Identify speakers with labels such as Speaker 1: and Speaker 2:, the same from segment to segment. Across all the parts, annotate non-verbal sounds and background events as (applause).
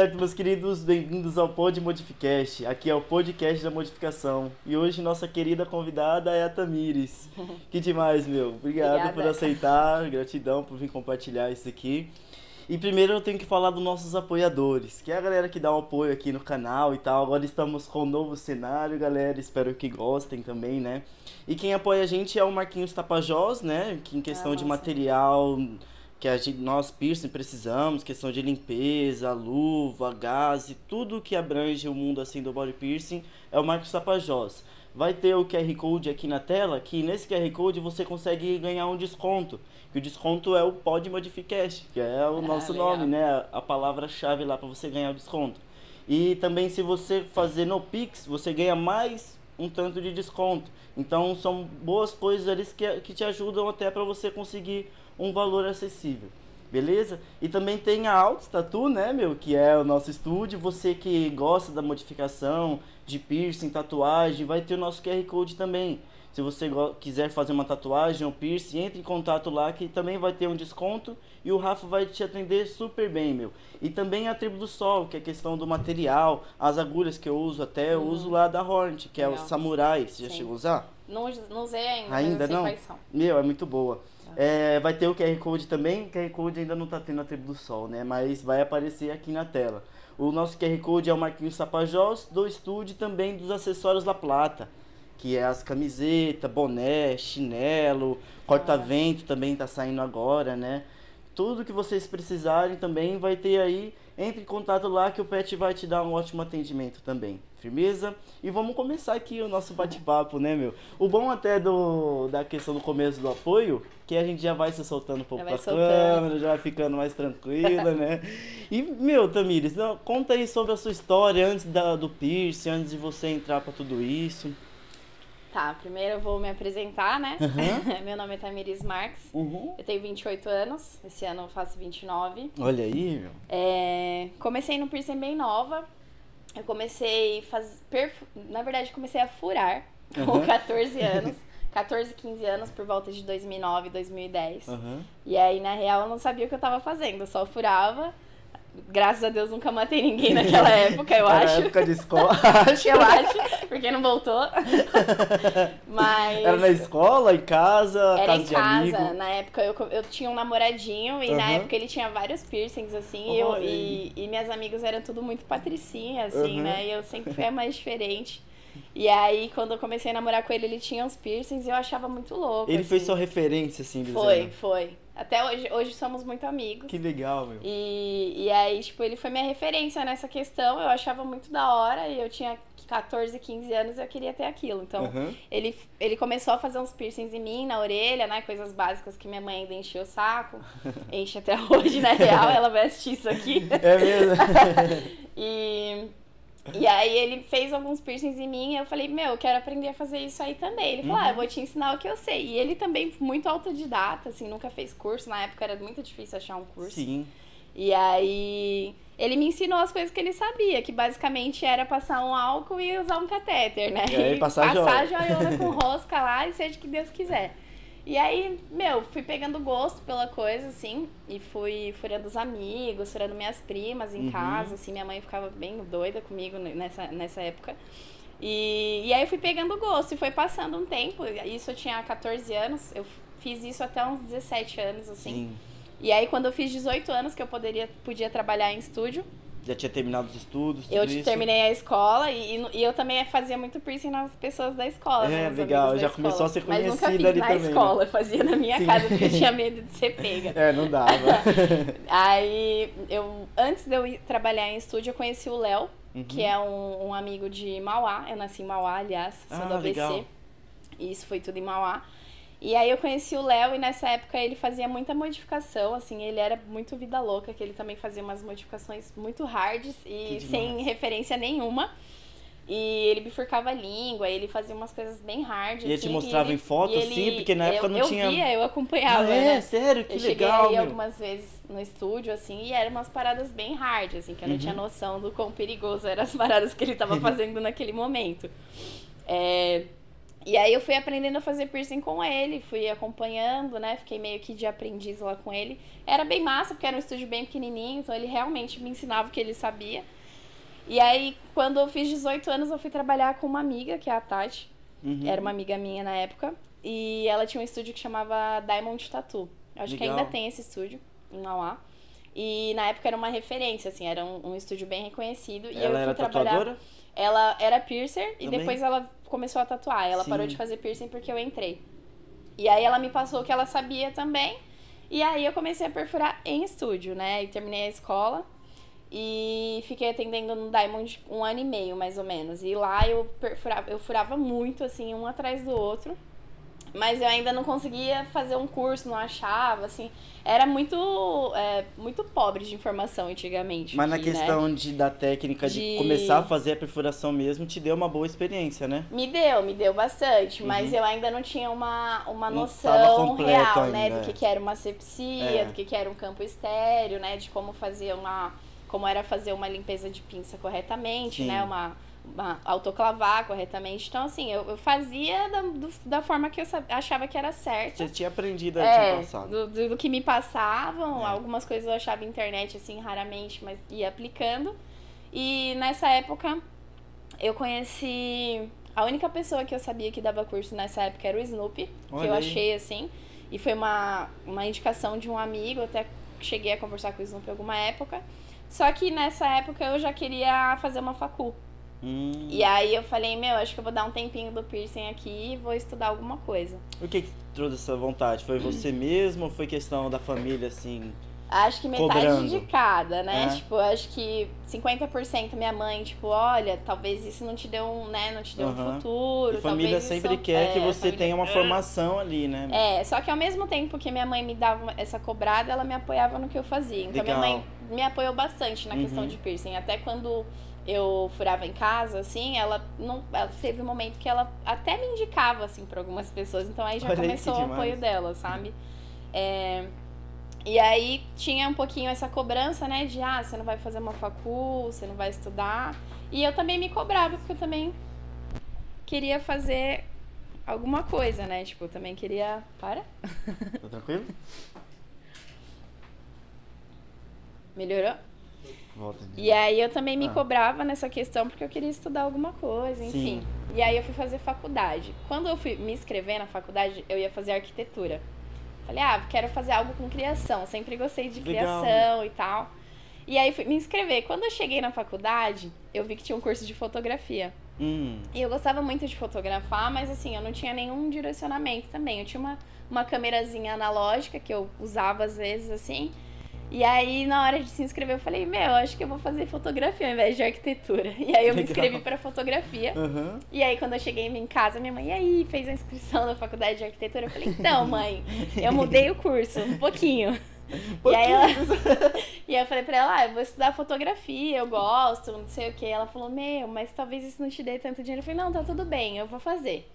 Speaker 1: Certo, meus queridos, bem-vindos ao Pod Modificast. Aqui é o podcast da modificação. E hoje nossa querida convidada é a Tamires. (laughs) Que demais, meu. Obrigado
Speaker 2: Obrigada.
Speaker 1: por aceitar, gratidão por vir compartilhar isso aqui. E primeiro eu tenho que falar dos nossos apoiadores, que é a galera que dá um apoio aqui no canal e tal. Agora estamos com um novo cenário, galera. Espero que gostem também, né? E quem apoia a gente é o Marquinhos Tapajós, né? Que em questão de
Speaker 2: nossa.
Speaker 1: material que a gente, nós piercing precisamos, questão de limpeza, luva, gás e tudo que abrange o mundo assim do body piercing é o Marcos Tapajós. Vai ter o QR Code aqui na tela, que nesse QR Code você consegue ganhar um desconto. Que o desconto é o Pod Modificast, que é o
Speaker 2: Ah,
Speaker 1: nosso
Speaker 2: legal.
Speaker 1: nome, né? A palavra-chave lá para você ganhar o desconto. E também se você fazer no Pix, você ganha mais um tanto de desconto. Então são boas coisas ali que, que te ajudam até para você conseguir um valor acessível. Beleza? E também tem a Altos Tatu, né, meu? Que é o nosso estúdio. Você que gosta da modificação, de piercing, tatuagem, vai ter o nosso QR Code também. Se você quiser fazer uma tatuagem ou piercing, entre em contato lá que também vai ter um desconto e o Rafa vai te atender super bem, meu. E também a Tribo do Sol, que é questão do material, as agulhas que eu uso até, eu uso lá da Hornet, que é o
Speaker 2: Legal.
Speaker 1: Samurai. Você já
Speaker 2: Sim.
Speaker 1: chegou a usar?
Speaker 2: Não, não usei ainda,
Speaker 1: Ainda não? Meu, é muito boa. É, vai ter o QR Code também. O QR Code ainda não tá tendo a Tribo do Sol, né? Mas vai aparecer aqui na tela. O nosso QR Code é o Marquinhos Sapajós do estúdio e também dos acessórios La Plata. Que é as camisetas, boné, chinelo, corta-vento também tá saindo agora, né? Tudo que vocês precisarem também vai ter aí. Entre em contato lá que o Pet vai te dar um ótimo atendimento também. Firmeza? E vamos começar aqui o nosso bate-papo, né, meu? O bom até do, da questão do começo do apoio, que a gente já vai se soltando um pouco pra câmera, já vai ficando mais tranquila, né? E, meu, Tamires, não, conta aí sobre a sua história antes da, do piercing, antes de você entrar pra tudo isso.
Speaker 2: Tá, primeiro eu vou me apresentar, né?
Speaker 1: Aham. (laughs)
Speaker 2: Meu nome é Tamiris Marques.
Speaker 1: Uhum.
Speaker 2: Eu tenho 28 anos. Esse ano eu faço 29.
Speaker 1: Olha aí, meu.
Speaker 2: É, comecei no piercing bem nova. Eu comecei faz perfu- na verdade comecei a furar com
Speaker 1: Aham.
Speaker 2: 14 (laughs) anos. 14, 15 anos por volta de 2009, 2010.
Speaker 1: Aham.
Speaker 2: E aí, na real, eu não sabia o que eu tava fazendo, eu só furava. Graças a Deus nunca matei ninguém (laughs) naquela época, eu
Speaker 1: Era
Speaker 2: acho.
Speaker 1: época de escola. (laughs) (laughs)
Speaker 2: Acho, eu acho, porque não voltou. Mas.
Speaker 1: Era na escola, em casa,
Speaker 2: Era
Speaker 1: casa
Speaker 2: em casa.
Speaker 1: amigo.
Speaker 2: Na época eu, eu tinha um namoradinho e na
Speaker 1: Aham.
Speaker 2: época ele tinha vários piercings, assim, e, eu, e, e minhas amigas eram tudo muito patricinha, assim,
Speaker 1: Aham.
Speaker 2: né? E eu sempre fui a mais diferente. E aí, quando eu comecei a namorar com ele, ele tinha uns piercings e eu achava muito louco.
Speaker 1: Ele foi
Speaker 2: assim.
Speaker 1: sua referência, assim, do
Speaker 2: Foi,
Speaker 1: desenho.
Speaker 2: foi. Até hoje, hoje somos muito amigos.
Speaker 1: Que legal, meu.
Speaker 2: E, e aí, tipo, ele foi minha referência nessa questão. Eu achava muito da hora e eu tinha 14, 15 anos e eu queria ter aquilo. Então,
Speaker 1: Aham.
Speaker 2: ele, ele começou a fazer uns piercings em mim, na orelha, né? Coisas básicas que minha mãe ainda enchia o saco. (laughs) Enche até hoje, na real, ela vai assistir isso aqui.
Speaker 1: É mesmo? (laughs)
Speaker 2: E, e aí ele fez alguns piercings em mim e eu falei, meu, eu quero aprender a fazer isso aí também. Ele falou,
Speaker 1: Uhum.
Speaker 2: ah, eu vou te ensinar o que eu sei. E ele também, muito autodidata, assim, nunca fez curso. Na época era muito difícil achar um curso.
Speaker 1: Sim.
Speaker 2: E aí ele me ensinou as coisas que ele sabia, que basicamente era passar um álcool e usar um catéter, né?
Speaker 1: E aí passar (laughs)
Speaker 2: passar
Speaker 1: joia.
Speaker 2: joiona com rosca lá e seja o que Deus quiser. E aí, meu, fui pegando gosto pela coisa, assim, e fui furando os amigos, furando minhas primas em
Speaker 1: Uhum.
Speaker 2: casa, assim, minha mãe ficava bem doida comigo nessa, nessa época. E, e aí eu fui pegando gosto e foi passando um tempo, isso eu tinha 14 anos, eu fiz isso até uns 17 anos, assim.
Speaker 1: Sim.
Speaker 2: E aí, quando eu fiz 18 anos, que eu poderia, podia trabalhar em estúdio,
Speaker 1: Já tinha terminado os estudos, tudo
Speaker 2: eu
Speaker 1: isso?
Speaker 2: terminei a escola e, e- eu também fazia muito piercing nas pessoas da escola.
Speaker 1: É,
Speaker 2: né,
Speaker 1: legal, já começou a ser
Speaker 2: Mas nunca
Speaker 1: conhecida
Speaker 2: fiz
Speaker 1: ali
Speaker 2: na
Speaker 1: também, né?
Speaker 2: escola, eu fazia na minha
Speaker 1: Sim.
Speaker 2: casa porque eu tinha medo de ser pega.
Speaker 1: É, não dava. (laughs)
Speaker 2: Aí, eu, antes de eu ir trabalhar em estúdio, eu conheci o Léo,
Speaker 1: Uhum.
Speaker 2: que é um, um amigo de Mauá. Eu nasci em Mauá, aliás, sou
Speaker 1: Ah,
Speaker 2: do ABC.
Speaker 1: legal.
Speaker 2: E isso foi tudo em Mauá. E aí eu conheci o Léo e nessa época ele fazia muita modificação, assim, ele era muito vida louca, que ele também fazia umas modificações muito hards e sem referência nenhuma. E ele bifurcava a língua, ele fazia umas coisas bem hard.
Speaker 1: E ele
Speaker 2: assim,
Speaker 1: te mostrava
Speaker 2: ele-
Speaker 1: em foto, assim? Porque na época
Speaker 2: eu,
Speaker 1: não
Speaker 2: eu
Speaker 1: tinha-
Speaker 2: Via, eu acompanhava.
Speaker 1: Ah, é?
Speaker 2: né?
Speaker 1: Sério? Que
Speaker 2: eu cheguei
Speaker 1: legal,
Speaker 2: aí
Speaker 1: meu.
Speaker 2: algumas vezes no estúdio, assim, e eram umas paradas bem hard, assim, que eu não
Speaker 1: Uhum.
Speaker 2: tinha noção do quão perigoso eram as (laughs) paradas que ele tava fazendo naquele momento. É, E aí eu fui aprendendo a fazer piercing com ele, fui acompanhando, né? Fiquei meio que de aprendiz lá com ele. Era bem massa, porque era um estúdio bem pequenininho, então ele realmente me ensinava o que ele sabia. E aí, quando eu fiz 18 anos, eu fui trabalhar com uma amiga, que é a Tati.
Speaker 1: Uhum.
Speaker 2: Era uma amiga minha na época. E ela tinha um estúdio que chamava Diamond Tattoo. Acho que
Speaker 1: Legal.
Speaker 2: ainda tem esse estúdio em Mauá. E na época era uma referência, assim, era um, um estúdio bem reconhecido. E eu
Speaker 1: Ela
Speaker 2: fui
Speaker 1: era
Speaker 2: trabalhar.
Speaker 1: tatuadora?
Speaker 2: Ela era piercer e
Speaker 1: Também?
Speaker 2: depois ela começou a tatuar. Ela
Speaker 1: Sim.
Speaker 2: parou de fazer piercing porque eu entrei. E aí ela me passou o que ela sabia também. E aí eu comecei a perfurar em estúdio, né? E terminei a escola. E fiquei atendendo no Diamond um ano e meio, mais ou menos. E lá eu perfurava, eu furava muito, assim, um atrás do outro. Mas eu ainda não conseguia fazer um curso, não achava, assim. Era muito, é, muito pobre de informação antigamente.
Speaker 1: Mas na
Speaker 2: aqui, né?
Speaker 1: questão de, da técnica de...
Speaker 2: De-
Speaker 1: começar a fazer a perfuração mesmo, te deu uma boa experiência, né?
Speaker 2: Me deu, me deu bastante, mas eu ainda não tinha uma, uma
Speaker 1: Uhum. Não
Speaker 2: noção real, né?
Speaker 1: ainda,
Speaker 2: Do
Speaker 1: é.
Speaker 2: que, que era uma sepsia,
Speaker 1: É.
Speaker 2: do que, que era um campo estéreo, né? De como fazer uma. Como era fazer uma limpeza de pinça corretamente,
Speaker 1: Sim.
Speaker 2: né? Uma autoclavar corretamente. Então, assim, eu, eu fazia da, do- da forma que eu achava que era certa.
Speaker 1: Você tinha aprendido a
Speaker 2: É,
Speaker 1: passado.
Speaker 2: do, do, do que me passavam,
Speaker 1: É.
Speaker 2: algumas coisas eu achava internet, assim, raramente, mas ia aplicando. E nessa época, eu conheci... A única pessoa que eu sabia que dava curso nessa época era o Snoopy, que eu
Speaker 1: aí.
Speaker 2: achei, assim. E foi uma, uma indicação de um amigo, até cheguei a conversar com o Snoopy alguma época. Só que nessa época eu já queria fazer uma facu.
Speaker 1: Hum.
Speaker 2: E aí eu falei, meu, acho que eu vou dar um tempinho do piercing aqui e vou estudar alguma coisa.
Speaker 1: O que que trouxe essa vontade? Foi você mesmo ou foi questão da família, assim?
Speaker 2: Acho que metade
Speaker 1: Cobrando.
Speaker 2: de cada, né?
Speaker 1: É.
Speaker 2: Tipo, acho que 50% minha mãe, tipo, olha, talvez isso não te deu um, né, não te deu um
Speaker 1: Aham.
Speaker 2: futuro.
Speaker 1: E família sempre quer
Speaker 2: é,
Speaker 1: que você
Speaker 2: família-
Speaker 1: tenha uma formação ali, né?
Speaker 2: É, só que ao mesmo tempo que minha mãe me dava essa cobrada, ela me apoiava no que eu fazia. Então
Speaker 1: Legal.
Speaker 2: minha mãe me apoiou bastante na questão
Speaker 1: Uhum.
Speaker 2: de piercing. Até quando eu furava em casa, assim, ela não. Ela teve um momento que ela até me indicava, assim, pra algumas pessoas. Então aí já
Speaker 1: Olha
Speaker 2: começou o apoio dela, sabe? É, e aí tinha um pouquinho essa cobrança, né? De ah, você não vai fazer uma facul, você não vai estudar. E eu também me cobrava, porque eu também queria fazer alguma coisa, né? Tipo, eu também queria. Para?
Speaker 1: Tá tranquilo? (laughs)
Speaker 2: Melhorou?
Speaker 1: Volta.
Speaker 2: E aí eu também me
Speaker 1: Ah.
Speaker 2: cobrava nessa questão porque eu queria estudar alguma coisa, enfim.
Speaker 1: Sim.
Speaker 2: E aí eu fui fazer faculdade. Quando eu fui me inscrever na faculdade, eu ia fazer arquitetura. Falei, ah, quero fazer algo com criação. Sempre gostei de
Speaker 1: Legal.
Speaker 2: criação e tal. E aí fui me inscrever. Quando eu cheguei na faculdade, eu vi que tinha um curso de fotografia.
Speaker 1: Hum.
Speaker 2: E eu gostava muito de fotografar, mas assim, eu não tinha nenhum direcionamento também. Eu tinha uma, uma câmerazinha analógica que eu usava às vezes, assim. E aí, na hora de se inscrever, eu falei, meu, acho que eu vou fazer fotografia ao invés de arquitetura. E aí eu me inscrevi para fotografia.
Speaker 1: Aham.
Speaker 2: E aí, quando eu cheguei em casa, minha mãe, e aí, fez a inscrição na faculdade de arquitetura? Eu falei, então, mãe, eu mudei o curso um pouquinho. (laughs) E aí, ela... (laughs) e aí eu falei pra ela, ah, eu vou estudar fotografia, eu gosto, não sei o que. Ela falou, meu, mas talvez isso não te dê tanto dinheiro. Eu falei, não, tá tudo bem, eu vou fazer.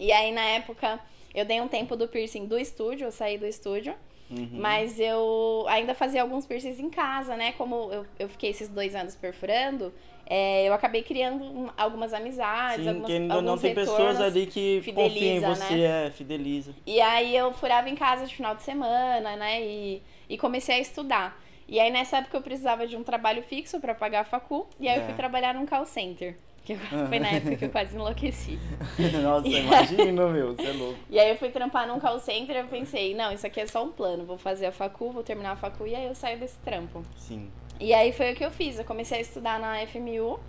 Speaker 2: E aí, na época, eu dei um tempo do piercing do estúdio, eu saí do estúdio.
Speaker 1: Uhum.
Speaker 2: Mas eu ainda fazia alguns piercings em casa, né? Como eu, eu fiquei esses dois anos perfurando, é, eu acabei criando um- algumas amizades,
Speaker 1: Sim,
Speaker 2: algumas,
Speaker 1: ainda não
Speaker 2: alguns
Speaker 1: tem pessoas ali que confiam em você,
Speaker 2: né?
Speaker 1: é, fideliza.
Speaker 2: E aí eu furava em casa de final de semana, né? E, e comecei a estudar. E aí nessa época eu precisava de um trabalho fixo pra pagar a facu. E aí eu
Speaker 1: É.
Speaker 2: fui trabalhar num call center. Que foi na época que eu quase enlouqueci. (laughs)
Speaker 1: Nossa, imagina, meu, você é louco.
Speaker 2: E aí eu fui trampar num call center e eu pensei, não, isso aqui é só um plano. Vou fazer a facu, vou terminar a facu e aí eu saio desse trampo.
Speaker 1: Sim.
Speaker 2: E aí foi o que eu fiz. Eu comecei a estudar na FMU.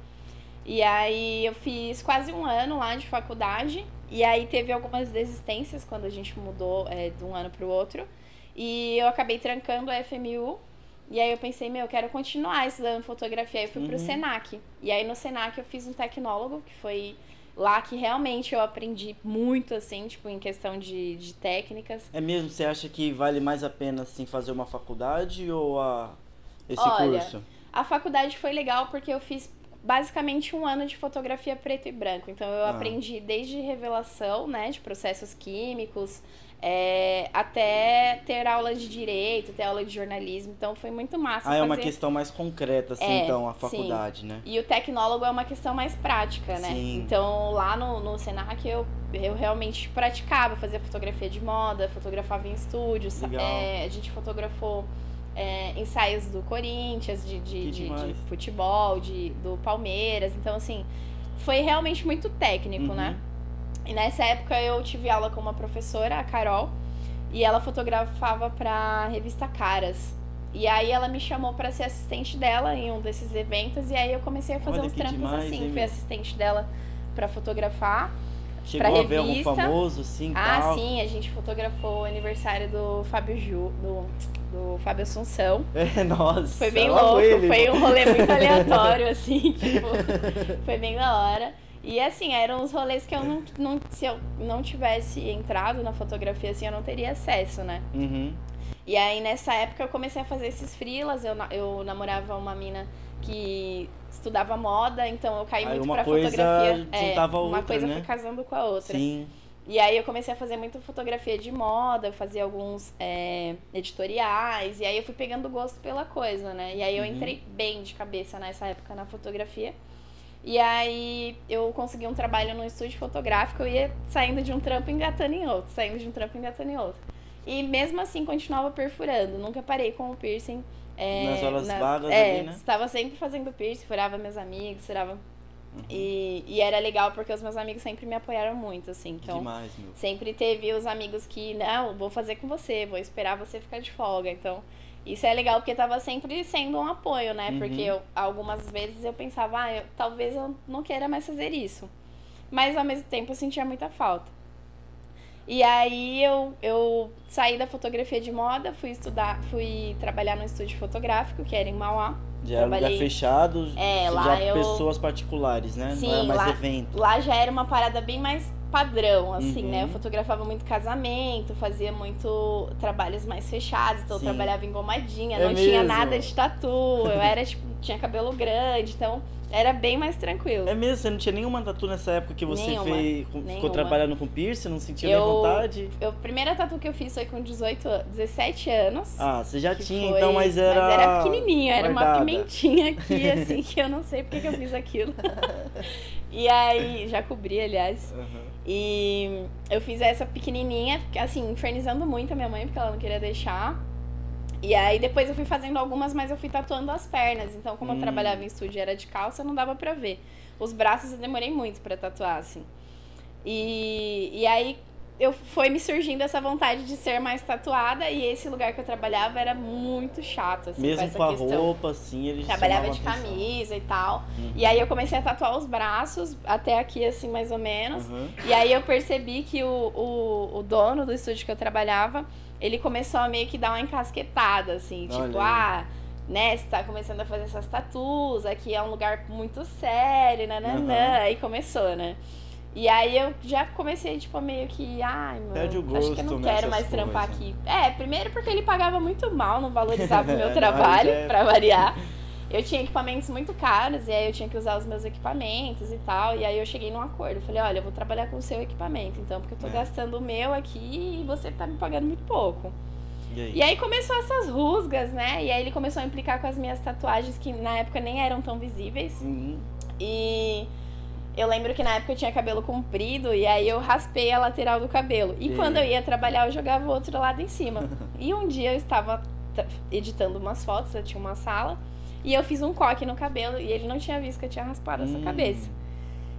Speaker 2: E aí eu fiz quase um ano lá de faculdade. E aí teve algumas desistências quando a gente mudou é, de um ano pro outro. E eu acabei trancando a FMU. E aí eu pensei, meu, eu quero continuar estudando fotografia. Aí eu fui pro
Speaker 1: Uhum.
Speaker 2: Senac. E aí no Senac eu fiz um tecnólogo, que foi lá que realmente eu aprendi muito, assim, tipo, em questão de, de técnicas.
Speaker 1: É mesmo, você acha que vale mais a pena, assim, fazer uma faculdade ou a... esse
Speaker 2: Olha,
Speaker 1: curso?
Speaker 2: A faculdade foi legal porque eu fiz basicamente um ano de fotografia preto e branco. Então eu
Speaker 1: Ah.
Speaker 2: aprendi desde revelação, né, de processos químicos, é, até ter aula de direito, ter aula de jornalismo. Então foi muito massa
Speaker 1: Ah, é uma
Speaker 2: fazer.
Speaker 1: questão mais concreta, assim,
Speaker 2: É,
Speaker 1: então, a
Speaker 2: sim.
Speaker 1: faculdade, né?
Speaker 2: E o tecnólogo é uma questão mais prática, né?
Speaker 1: Sim.
Speaker 2: Então, lá no, no Senac, eu, eu realmente praticava, fazia fotografia de moda, fotografava em estúdios.
Speaker 1: Legal.
Speaker 2: é, a gente fotografou é, ensaios do Corinthians, de, de, de- de futebol, de, do Palmeiras. Então, assim, foi realmente muito técnico,
Speaker 1: Uhum.
Speaker 2: né? E nessa época eu tive aula com uma professora, a Carol, e ela fotografava pra revista Caras. E aí ela me chamou pra ser assistente dela em um desses eventos e aí eu comecei a fazer
Speaker 1: Olha
Speaker 2: uns trampos
Speaker 1: demais,
Speaker 2: assim,
Speaker 1: hein,
Speaker 2: fui assistente dela pra fotografar.
Speaker 1: Chegou
Speaker 2: Pra
Speaker 1: a ver algum
Speaker 2: revista.
Speaker 1: famoso, assim,
Speaker 2: Ah,
Speaker 1: tal?
Speaker 2: sim, a gente fotografou o aniversário do Fábio Ju, do, do Fábio Assunção. (laughs)
Speaker 1: É, nossa.
Speaker 2: Foi bem louco,
Speaker 1: ele,
Speaker 2: foi um rolê muito (laughs) aleatório, assim, tipo, foi bem da hora. E assim, eram uns rolês que eu não, não. Se eu não tivesse entrado na fotografia, assim, eu não teria acesso, né?
Speaker 1: Uhum.
Speaker 2: E aí nessa época eu comecei a fazer esses freelas, eu, eu namorava uma mina que estudava moda, então eu caí
Speaker 1: Aí
Speaker 2: muito
Speaker 1: uma
Speaker 2: pra
Speaker 1: coisa
Speaker 2: fotografia. É,
Speaker 1: juntava a
Speaker 2: uma
Speaker 1: outra,
Speaker 2: coisa
Speaker 1: né?
Speaker 2: foi casando com a outra.
Speaker 1: Sim.
Speaker 2: E aí eu comecei a fazer muita fotografia de moda, eu fazia alguns é, editoriais, e aí eu fui pegando gosto pela coisa, né? E aí eu
Speaker 1: Uhum.
Speaker 2: entrei bem de cabeça nessa época na fotografia. E aí eu consegui um trabalho num estúdio fotográfico, eu ia saindo de um trampo engatando em outro, saindo de um trampo engatando em outro. E mesmo assim continuava perfurando, nunca parei com o piercing. é,
Speaker 1: Nas horas
Speaker 2: na-
Speaker 1: vagas
Speaker 2: é,
Speaker 1: ali, né?
Speaker 2: Estava sempre fazendo piercing, furava meus amigos, furava.
Speaker 1: Uhum.
Speaker 2: E, e era legal porque os meus amigos sempre me apoiaram muito, assim. Então,
Speaker 1: Demais, meu.
Speaker 2: Sempre teve os amigos que, não, vou fazer com você, vou esperar você ficar de folga. Então, isso é legal porque tava sempre sendo um apoio, né?
Speaker 1: Uhum.
Speaker 2: Porque eu, algumas vezes eu pensava, ah, eu- talvez eu não queira mais fazer isso. Mas ao mesmo tempo eu sentia muita falta. E aí eu, eu saí da fotografia de moda, fui estudar, fui trabalhar no estúdio fotográfico, que era em Mauá.
Speaker 1: Já era um lugar fechado,
Speaker 2: É,
Speaker 1: já
Speaker 2: eu-
Speaker 1: pessoas particulares, né?
Speaker 2: Sim,
Speaker 1: Não era mais
Speaker 2: lá-
Speaker 1: evento.
Speaker 2: Lá já era uma parada bem mais padrão, assim,
Speaker 1: Uhum.
Speaker 2: né? Eu fotografava muito casamento, fazia muito trabalhos mais fechados, então
Speaker 1: Sim.
Speaker 2: eu trabalhava engomadinha,
Speaker 1: É
Speaker 2: não tinha
Speaker 1: mesmo?
Speaker 2: nada de tatu, eu era, tipo, tinha cabelo grande, então era bem mais tranquilo.
Speaker 1: É mesmo? Você não tinha nenhuma tatu nessa época que você
Speaker 2: Nenhuma,
Speaker 1: fez, ficou
Speaker 2: nenhuma.
Speaker 1: trabalhando com piercing? Não sentia
Speaker 2: Eu-
Speaker 1: nem vontade?
Speaker 2: Eu, a primeira tatu que eu fiz foi com 18, an- 17 anos.
Speaker 1: Ah, você já tinha,
Speaker 2: foi-
Speaker 1: então, mas era.
Speaker 2: Mas era pequenininho, era uma
Speaker 1: guardada.
Speaker 2: pimentinha aqui, (laughs) assim, que eu não sei porque que eu fiz aquilo. (laughs) e aí, já cobri, aliás.
Speaker 1: Aham.
Speaker 2: E eu fiz essa pequenininha, assim, infernizando muito a minha mãe, porque ela não queria deixar. E aí depois eu fui fazendo algumas, mas eu fui tatuando as pernas. Então, como
Speaker 1: Hum.
Speaker 2: eu trabalhava em estúdio e era de calça, não dava pra ver. Os braços eu demorei muito pra tatuar, assim. E, e aí eu foi me surgindo essa vontade de ser mais tatuada e esse lugar que eu trabalhava era muito chato, assim, com
Speaker 1: Mesmo
Speaker 2: essa
Speaker 1: com a
Speaker 2: questão.
Speaker 1: roupa, assim, eles
Speaker 2: Trabalhava de
Speaker 1: atenção.
Speaker 2: camisa e tal.
Speaker 1: Uhum.
Speaker 2: E aí eu comecei a tatuar os braços, até aqui, assim, mais ou menos.
Speaker 1: Uhum.
Speaker 2: E aí eu percebi que o, o, o dono do estúdio que eu trabalhava, ele começou a meio que dar uma encasquetada, assim,
Speaker 1: Olha
Speaker 2: tipo, ah, né, você tá começando a fazer essas tatus, aqui é um lugar muito sério, nananã.
Speaker 1: Aham.
Speaker 2: Aí começou, né? E aí eu já comecei, tipo, meio que, ai, mano,
Speaker 1: Perde o
Speaker 2: acho que eu
Speaker 1: gosto
Speaker 2: não quero
Speaker 1: nessas
Speaker 2: mais trampar
Speaker 1: coisas.
Speaker 2: aqui. É, primeiro porque ele pagava muito mal, não valorizava o (laughs) meu trabalho,
Speaker 1: é-
Speaker 2: pra variar. Eu tinha equipamentos muito caros, e aí eu tinha que usar os meus equipamentos e tal. E aí eu cheguei num acordo. Falei, olha, eu vou trabalhar com o seu equipamento, então, porque eu tô
Speaker 1: É.
Speaker 2: gastando o meu aqui e você tá me pagando muito pouco.
Speaker 1: E aí?
Speaker 2: E aí começou essas rusgas, né? E aí ele começou a implicar com as minhas tatuagens, que na época nem eram tão visíveis.
Speaker 1: Uhum.
Speaker 2: E eu lembro que na época eu tinha cabelo comprido e aí eu raspei a lateral do cabelo. E
Speaker 1: E
Speaker 2: quando eu ia trabalhar, eu jogava o outro lado em cima. (laughs) e um dia eu estava editando umas fotos, eu tinha uma sala, e eu fiz um coque no cabelo e ele não tinha visto que eu tinha raspado essa
Speaker 1: Hum.
Speaker 2: cabeça.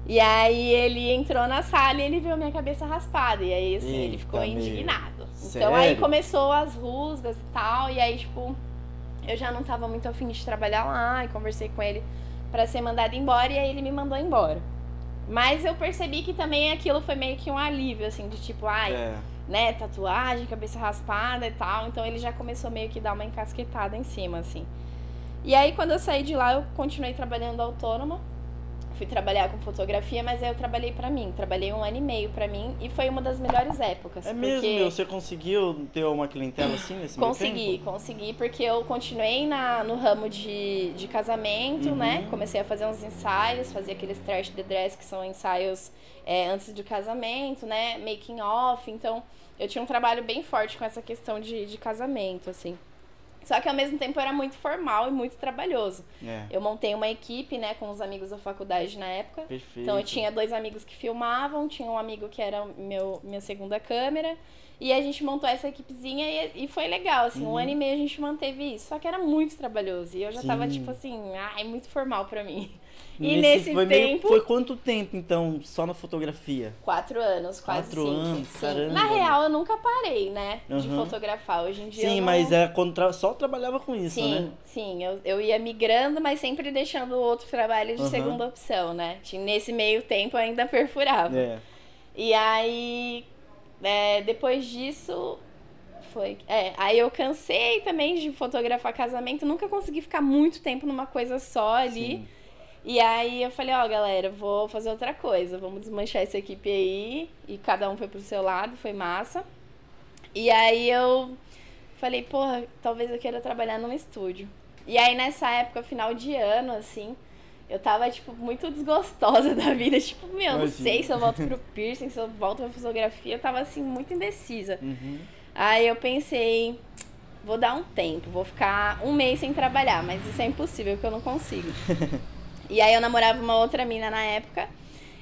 Speaker 2: E aí ele entrou na sala e ele viu a minha cabeça raspada. E aí, assim, ele
Speaker 1: Eita,
Speaker 2: ficou
Speaker 1: meu.
Speaker 2: indignado. Então aí
Speaker 1: Sério?
Speaker 2: começou as rusgas e tal. E aí, tipo, eu já não tava muito afim de trabalhar lá. E conversei com ele pra ser mandado embora. E aí ele me mandou embora. Mas eu percebi que também aquilo foi meio que um alívio, assim, de tipo, ai,
Speaker 1: É.
Speaker 2: né, tatuagem, cabeça raspada e tal. Então ele já começou meio que dar uma encasquetada em cima, assim. E aí quando eu saí de lá, eu continuei trabalhando autônoma. Fui trabalhar com fotografia, mas aí eu trabalhei pra mim. Trabalhei um ano e meio pra mim e foi uma das melhores épocas.
Speaker 1: É mesmo,
Speaker 2: porque...
Speaker 1: meu? Você conseguiu ter uma clientela assim nesse
Speaker 2: Consegui, consegui, porque eu continuei na, no ramo de, de casamento,
Speaker 1: Uhum.
Speaker 2: né? Comecei a fazer uns ensaios, fazia aqueles trash the dress, que são ensaios é, antes do casamento, né? Making off. Então, eu tinha um trabalho bem forte com essa questão de, de casamento, assim. Só que ao mesmo tempo era muito formal e muito trabalhoso.
Speaker 1: É,
Speaker 2: Eu montei uma equipe, né, com os amigos da faculdade na época.
Speaker 1: perfeito.
Speaker 2: Então eu tinha dois amigos que filmavam, tinha um amigo que era meu, minha segunda câmera. E a gente montou essa equipezinha e, e foi legal, assim, um
Speaker 1: Uhum.
Speaker 2: ano e meio a gente manteve isso. Só que era muito trabalhoso. E eu já tava,
Speaker 1: Sim.
Speaker 2: tipo assim, ai, muito formal pra mim. E
Speaker 1: Nesse
Speaker 2: nesse tempo.
Speaker 1: foi quanto tempo, então, só na fotografia?
Speaker 2: Quatro anos, quase
Speaker 1: Quatro
Speaker 2: cinco.
Speaker 1: anos,
Speaker 2: Sim.
Speaker 1: caramba.
Speaker 2: Na real, eu nunca parei, né, de
Speaker 1: Uhum.
Speaker 2: fotografar. Hoje em dia
Speaker 1: Sim,
Speaker 2: não-
Speaker 1: mas é quando tra- só trabalhava com isso,
Speaker 2: Sim,
Speaker 1: né?
Speaker 2: sim, eu, eu ia migrando, mas sempre deixando o outro trabalho de
Speaker 1: Aham.
Speaker 2: segunda opção, né? Nesse meio tempo eu ainda (laughs) perfurava.
Speaker 1: É.
Speaker 2: E aí, é, depois disso, foi. É, aí eu cansei também de fotografar casamento, nunca consegui ficar muito tempo numa coisa só ali.
Speaker 1: Sim.
Speaker 2: E aí eu falei, ó, galera, vou fazer outra coisa, vamos desmanchar essa equipe aí. E cada um foi pro seu lado, foi massa. E aí eu falei, porra, talvez eu queira trabalhar num estúdio. E aí nessa época, final de ano, assim, eu tava, tipo, muito (laughs) desgostosa da vida. Tipo, meu, não
Speaker 1: Imagino.
Speaker 2: sei se eu volto pro (laughs) piercing, se eu volto pra fotografia. Eu tava, assim, muito indecisa.
Speaker 1: Uhum.
Speaker 2: Aí eu pensei, vou dar um tempo, vou ficar um mês sem trabalhar, mas isso é impossível, porque eu não consigo. (laughs) e aí eu namorava uma outra mina na época.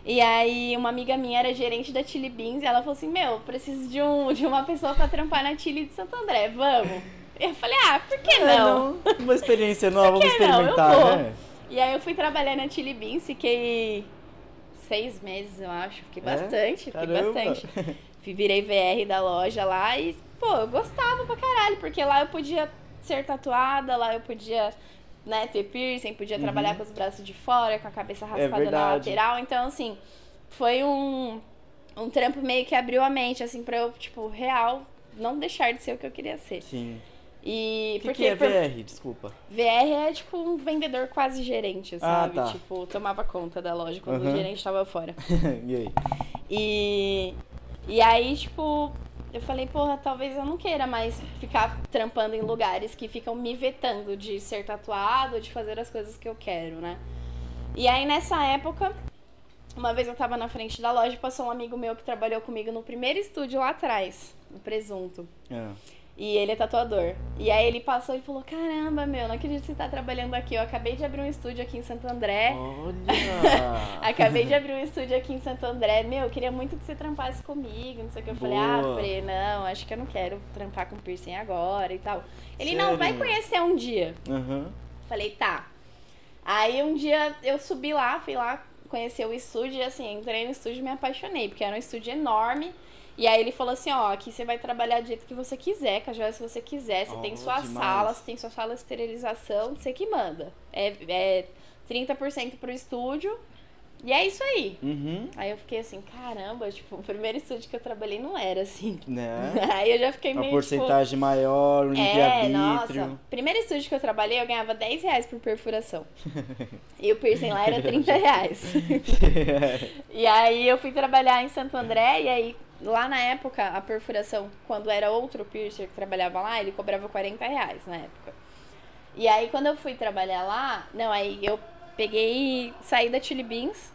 Speaker 2: E aí uma amiga minha era gerente da Chili Beans e ela falou assim, meu, preciso de, um, de uma pessoa pra trampar na Chili de Santo André, vamos? Eu falei, ah, por que
Speaker 1: É,
Speaker 2: não?
Speaker 1: Uma experiência (laughs) nova, vamos
Speaker 2: que não? Eu
Speaker 1: experimentar, né?
Speaker 2: E aí eu fui trabalhar na Chili Beans, fiquei seis meses, eu acho. Fiquei
Speaker 1: É?
Speaker 2: bastante, fiquei
Speaker 1: Caramba.
Speaker 2: bastante. (laughs) Fui- Virei VR da loja lá e, pô, eu gostava pra caralho, porque lá eu podia ser tatuada, lá eu podia, né, ter piercing, podia trabalhar com os braços de fora, com a cabeça raspada na
Speaker 1: Uhum. É verdade.
Speaker 2: lateral. Então, assim, foi um, um trampo meio que abriu a mente, assim, pra eu, tipo, real, não deixar de ser o que eu queria ser.
Speaker 1: Sim.
Speaker 2: E
Speaker 1: que,
Speaker 2: porque
Speaker 1: que é VR? Desculpa.
Speaker 2: VR é tipo um vendedor quase gerente, sabe?
Speaker 1: tá.
Speaker 2: Tipo, tomava conta da loja quando
Speaker 1: Aham.
Speaker 2: o gerente tava fora. (laughs)
Speaker 1: e aí?
Speaker 2: E, e aí, tipo, eu falei, porra, talvez eu não queira mais ficar trampando em lugares que ficam me vetando de ser tatuado, de fazer as coisas que eu quero, né? E aí, nessa época, uma vez eu tava na frente da loja passou um amigo meu que trabalhou comigo no primeiro estúdio lá atrás, no Presunto.
Speaker 1: É.
Speaker 2: E ele é tatuador. E aí ele passou e falou: Caramba, meu, não acredito que você tá trabalhando aqui. Eu acabei de abrir um estúdio aqui em Santo André.
Speaker 1: Olha! (laughs)
Speaker 2: Acabei de abrir um estúdio aqui em Santo André. Meu, eu queria muito que você trampasse comigo. Não sei o que. Eu falei, ah,
Speaker 1: Boa.
Speaker 2: Pre, não, acho que eu não quero trampar com piercing agora e tal. Ele, não, vai
Speaker 1: Sério?
Speaker 2: conhecer um dia.
Speaker 1: Aham.
Speaker 2: Falei, tá. Aí um dia eu subi lá, fui lá conhecer o estúdio e assim, entrei no estúdio e me apaixonei, porque era um estúdio enorme. E aí ele falou assim, ó, aqui você vai trabalhar do jeito que você quiser, com a joia se você quiser. Você tem
Speaker 1: Oh,
Speaker 2: sua
Speaker 1: demais.
Speaker 2: sala, você tem sua sala de esterilização, você que manda. É, é 30% pro estúdio. E é isso aí.
Speaker 1: Uhum.
Speaker 2: Aí eu fiquei assim, caramba, tipo, o primeiro estúdio que eu trabalhei não era assim.
Speaker 1: Né? (laughs)
Speaker 2: Aí eu já fiquei
Speaker 1: Uma
Speaker 2: meio
Speaker 1: porcentagem maior, um
Speaker 2: tipo, é, nossa. Primeiro estúdio que eu trabalhei, eu ganhava 10 reais por perfuração. (laughs) E o piercing lá era 30 reais. (laughs) E aí eu fui trabalhar em Santo André, e aí lá na época, a perfuração, quando era outro piercer que trabalhava lá, ele cobrava 40 reais na época. E aí quando eu fui trabalhar lá, não, aí eu peguei saí da Chili Beans.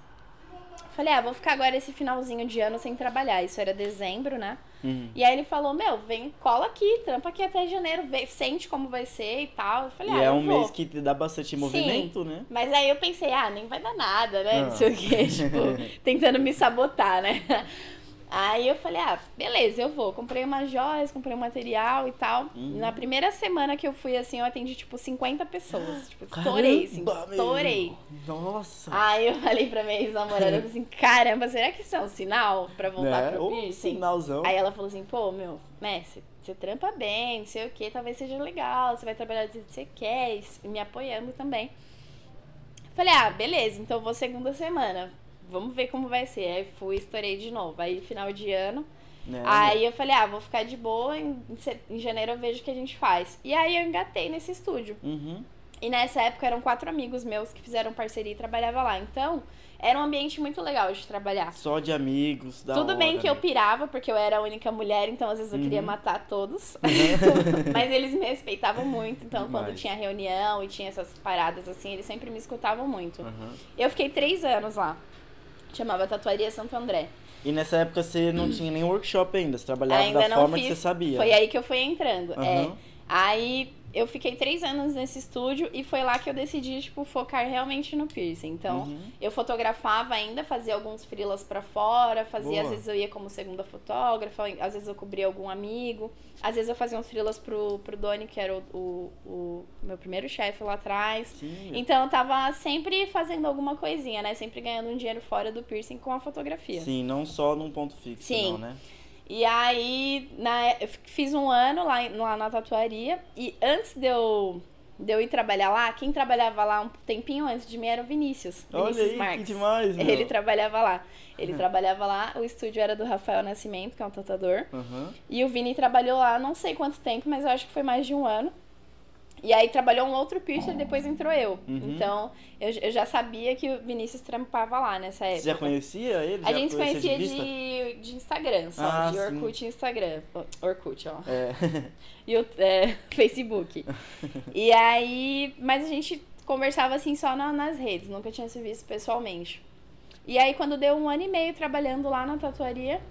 Speaker 2: Falei, ah, vou ficar agora esse finalzinho de ano sem trabalhar. Isso era dezembro, né?
Speaker 1: Uhum.
Speaker 2: E aí ele falou, meu, vem, cola aqui, trampa aqui até janeiro, vê, sente como vai ser e tal. Eu falei,
Speaker 1: E
Speaker 2: ah,
Speaker 1: é um
Speaker 2: vou.
Speaker 1: mês que dá bastante movimento, né?
Speaker 2: Mas aí eu pensei, ah, nem vai dar nada, né?
Speaker 1: Ah.
Speaker 2: Não sei o quê, (laughs) tipo, (laughs) tentando me sabotar, né? Aí eu falei, ah, beleza, eu vou. Comprei umas joias, comprei um material e tal.
Speaker 1: Uhum.
Speaker 2: Na primeira semana que eu fui, assim, eu atendi, tipo, 50 pessoas. Tipo, estourei, assim, estourei.
Speaker 1: Nossa!
Speaker 2: Aí eu falei pra minha ex-namorada, eu falei assim, caramba, será que isso é um sinal pra voltar
Speaker 1: né?
Speaker 2: pro piercing?
Speaker 1: sinalzão.
Speaker 2: Aí ela falou assim, pô, meu, né, você, trampa bem, não sei o que, talvez seja legal, você vai trabalhar do jeito que você quer, me apoiando também. Falei, ah, beleza, então vou segunda semana. Vamos ver como vai ser. Aí fui, estourei de novo. Aí, final de ano.
Speaker 1: né?
Speaker 2: Aí eu falei, ah, vou ficar de boa, em, em janeiro eu vejo o que a gente faz. E aí eu engatei nesse estúdio.
Speaker 1: Uhum.
Speaker 2: E nessa época eram quatro amigos meus que fizeram parceria e trabalhavam lá. Então, era um ambiente muito legal de trabalhar.
Speaker 1: Só de amigos, da
Speaker 2: Tudo bem
Speaker 1: hora,
Speaker 2: que eu
Speaker 1: né?
Speaker 2: pirava, porque eu era a única mulher, então às vezes eu queria
Speaker 1: Uhum.
Speaker 2: matar todos. (laughs) Mas eles me respeitavam muito, então quando
Speaker 1: Demais.
Speaker 2: tinha reunião e tinha essas paradas assim, eles sempre me escutavam muito.
Speaker 1: Aham.
Speaker 2: Eu fiquei três anos lá. Chamava Tatuaria Santo André.
Speaker 1: E nessa época você não tinha nem workshop ainda, você trabalhava
Speaker 2: Ainda
Speaker 1: da forma
Speaker 2: fiz.
Speaker 1: que você sabia.
Speaker 2: Foi aí que eu fui entrando. É. Aí eu fiquei três anos nesse estúdio e foi lá que eu decidi, tipo, focar realmente no piercing. Então,
Speaker 1: Uhum.
Speaker 2: eu fotografava ainda, fazia alguns freelas pra fora, fazia,
Speaker 1: Boa.
Speaker 2: às vezes eu ia como segunda fotógrafa, às vezes eu cobria algum amigo, às vezes eu fazia uns freelas pro, pro Doni, que era o, o, o meu primeiro chefe lá atrás.
Speaker 1: Sim.
Speaker 2: Então eu tava sempre fazendo alguma coisinha, né? Sempre ganhando um dinheiro fora do piercing com a fotografia.
Speaker 1: Sim, não só num ponto fixo,
Speaker 2: Sim.
Speaker 1: não, né?
Speaker 2: E aí, na, eu fiz um ano lá, lá na tatuaria. E antes de eu, de eu ir trabalhar lá, quem trabalhava lá um tempinho antes de mim era o Vinícius.
Speaker 1: Olha
Speaker 2: Vinícius
Speaker 1: aí,
Speaker 2: Marques.
Speaker 1: que demais, (laughs) meu.
Speaker 2: Ele trabalhava lá. Ele trabalhava lá, o estúdio era do Rafael Nascimento, que é um tatuador.
Speaker 1: Aham.
Speaker 2: E o Vini trabalhou lá não sei quanto tempo, mas eu acho que foi mais de um ano. E aí trabalhou um outro piercer, depois entrou eu.
Speaker 1: Uhum.
Speaker 2: Então, eu, eu já sabia que o Vinícius trampava lá nessa época.
Speaker 1: Você já conhecia ele?
Speaker 2: A
Speaker 1: Já
Speaker 2: gente se conhecia
Speaker 1: vista?
Speaker 2: de, de Instagram, só.
Speaker 1: Ah,
Speaker 2: de
Speaker 1: sim.
Speaker 2: Orkut e Instagram. Orkut, ó.
Speaker 1: É. (laughs)
Speaker 2: E o é, (laughs) Facebook. e aí. Mas a gente conversava assim só na- nas redes, nunca tinha se visto pessoalmente. E aí, quando deu um ano e meio trabalhando lá na tatuaria,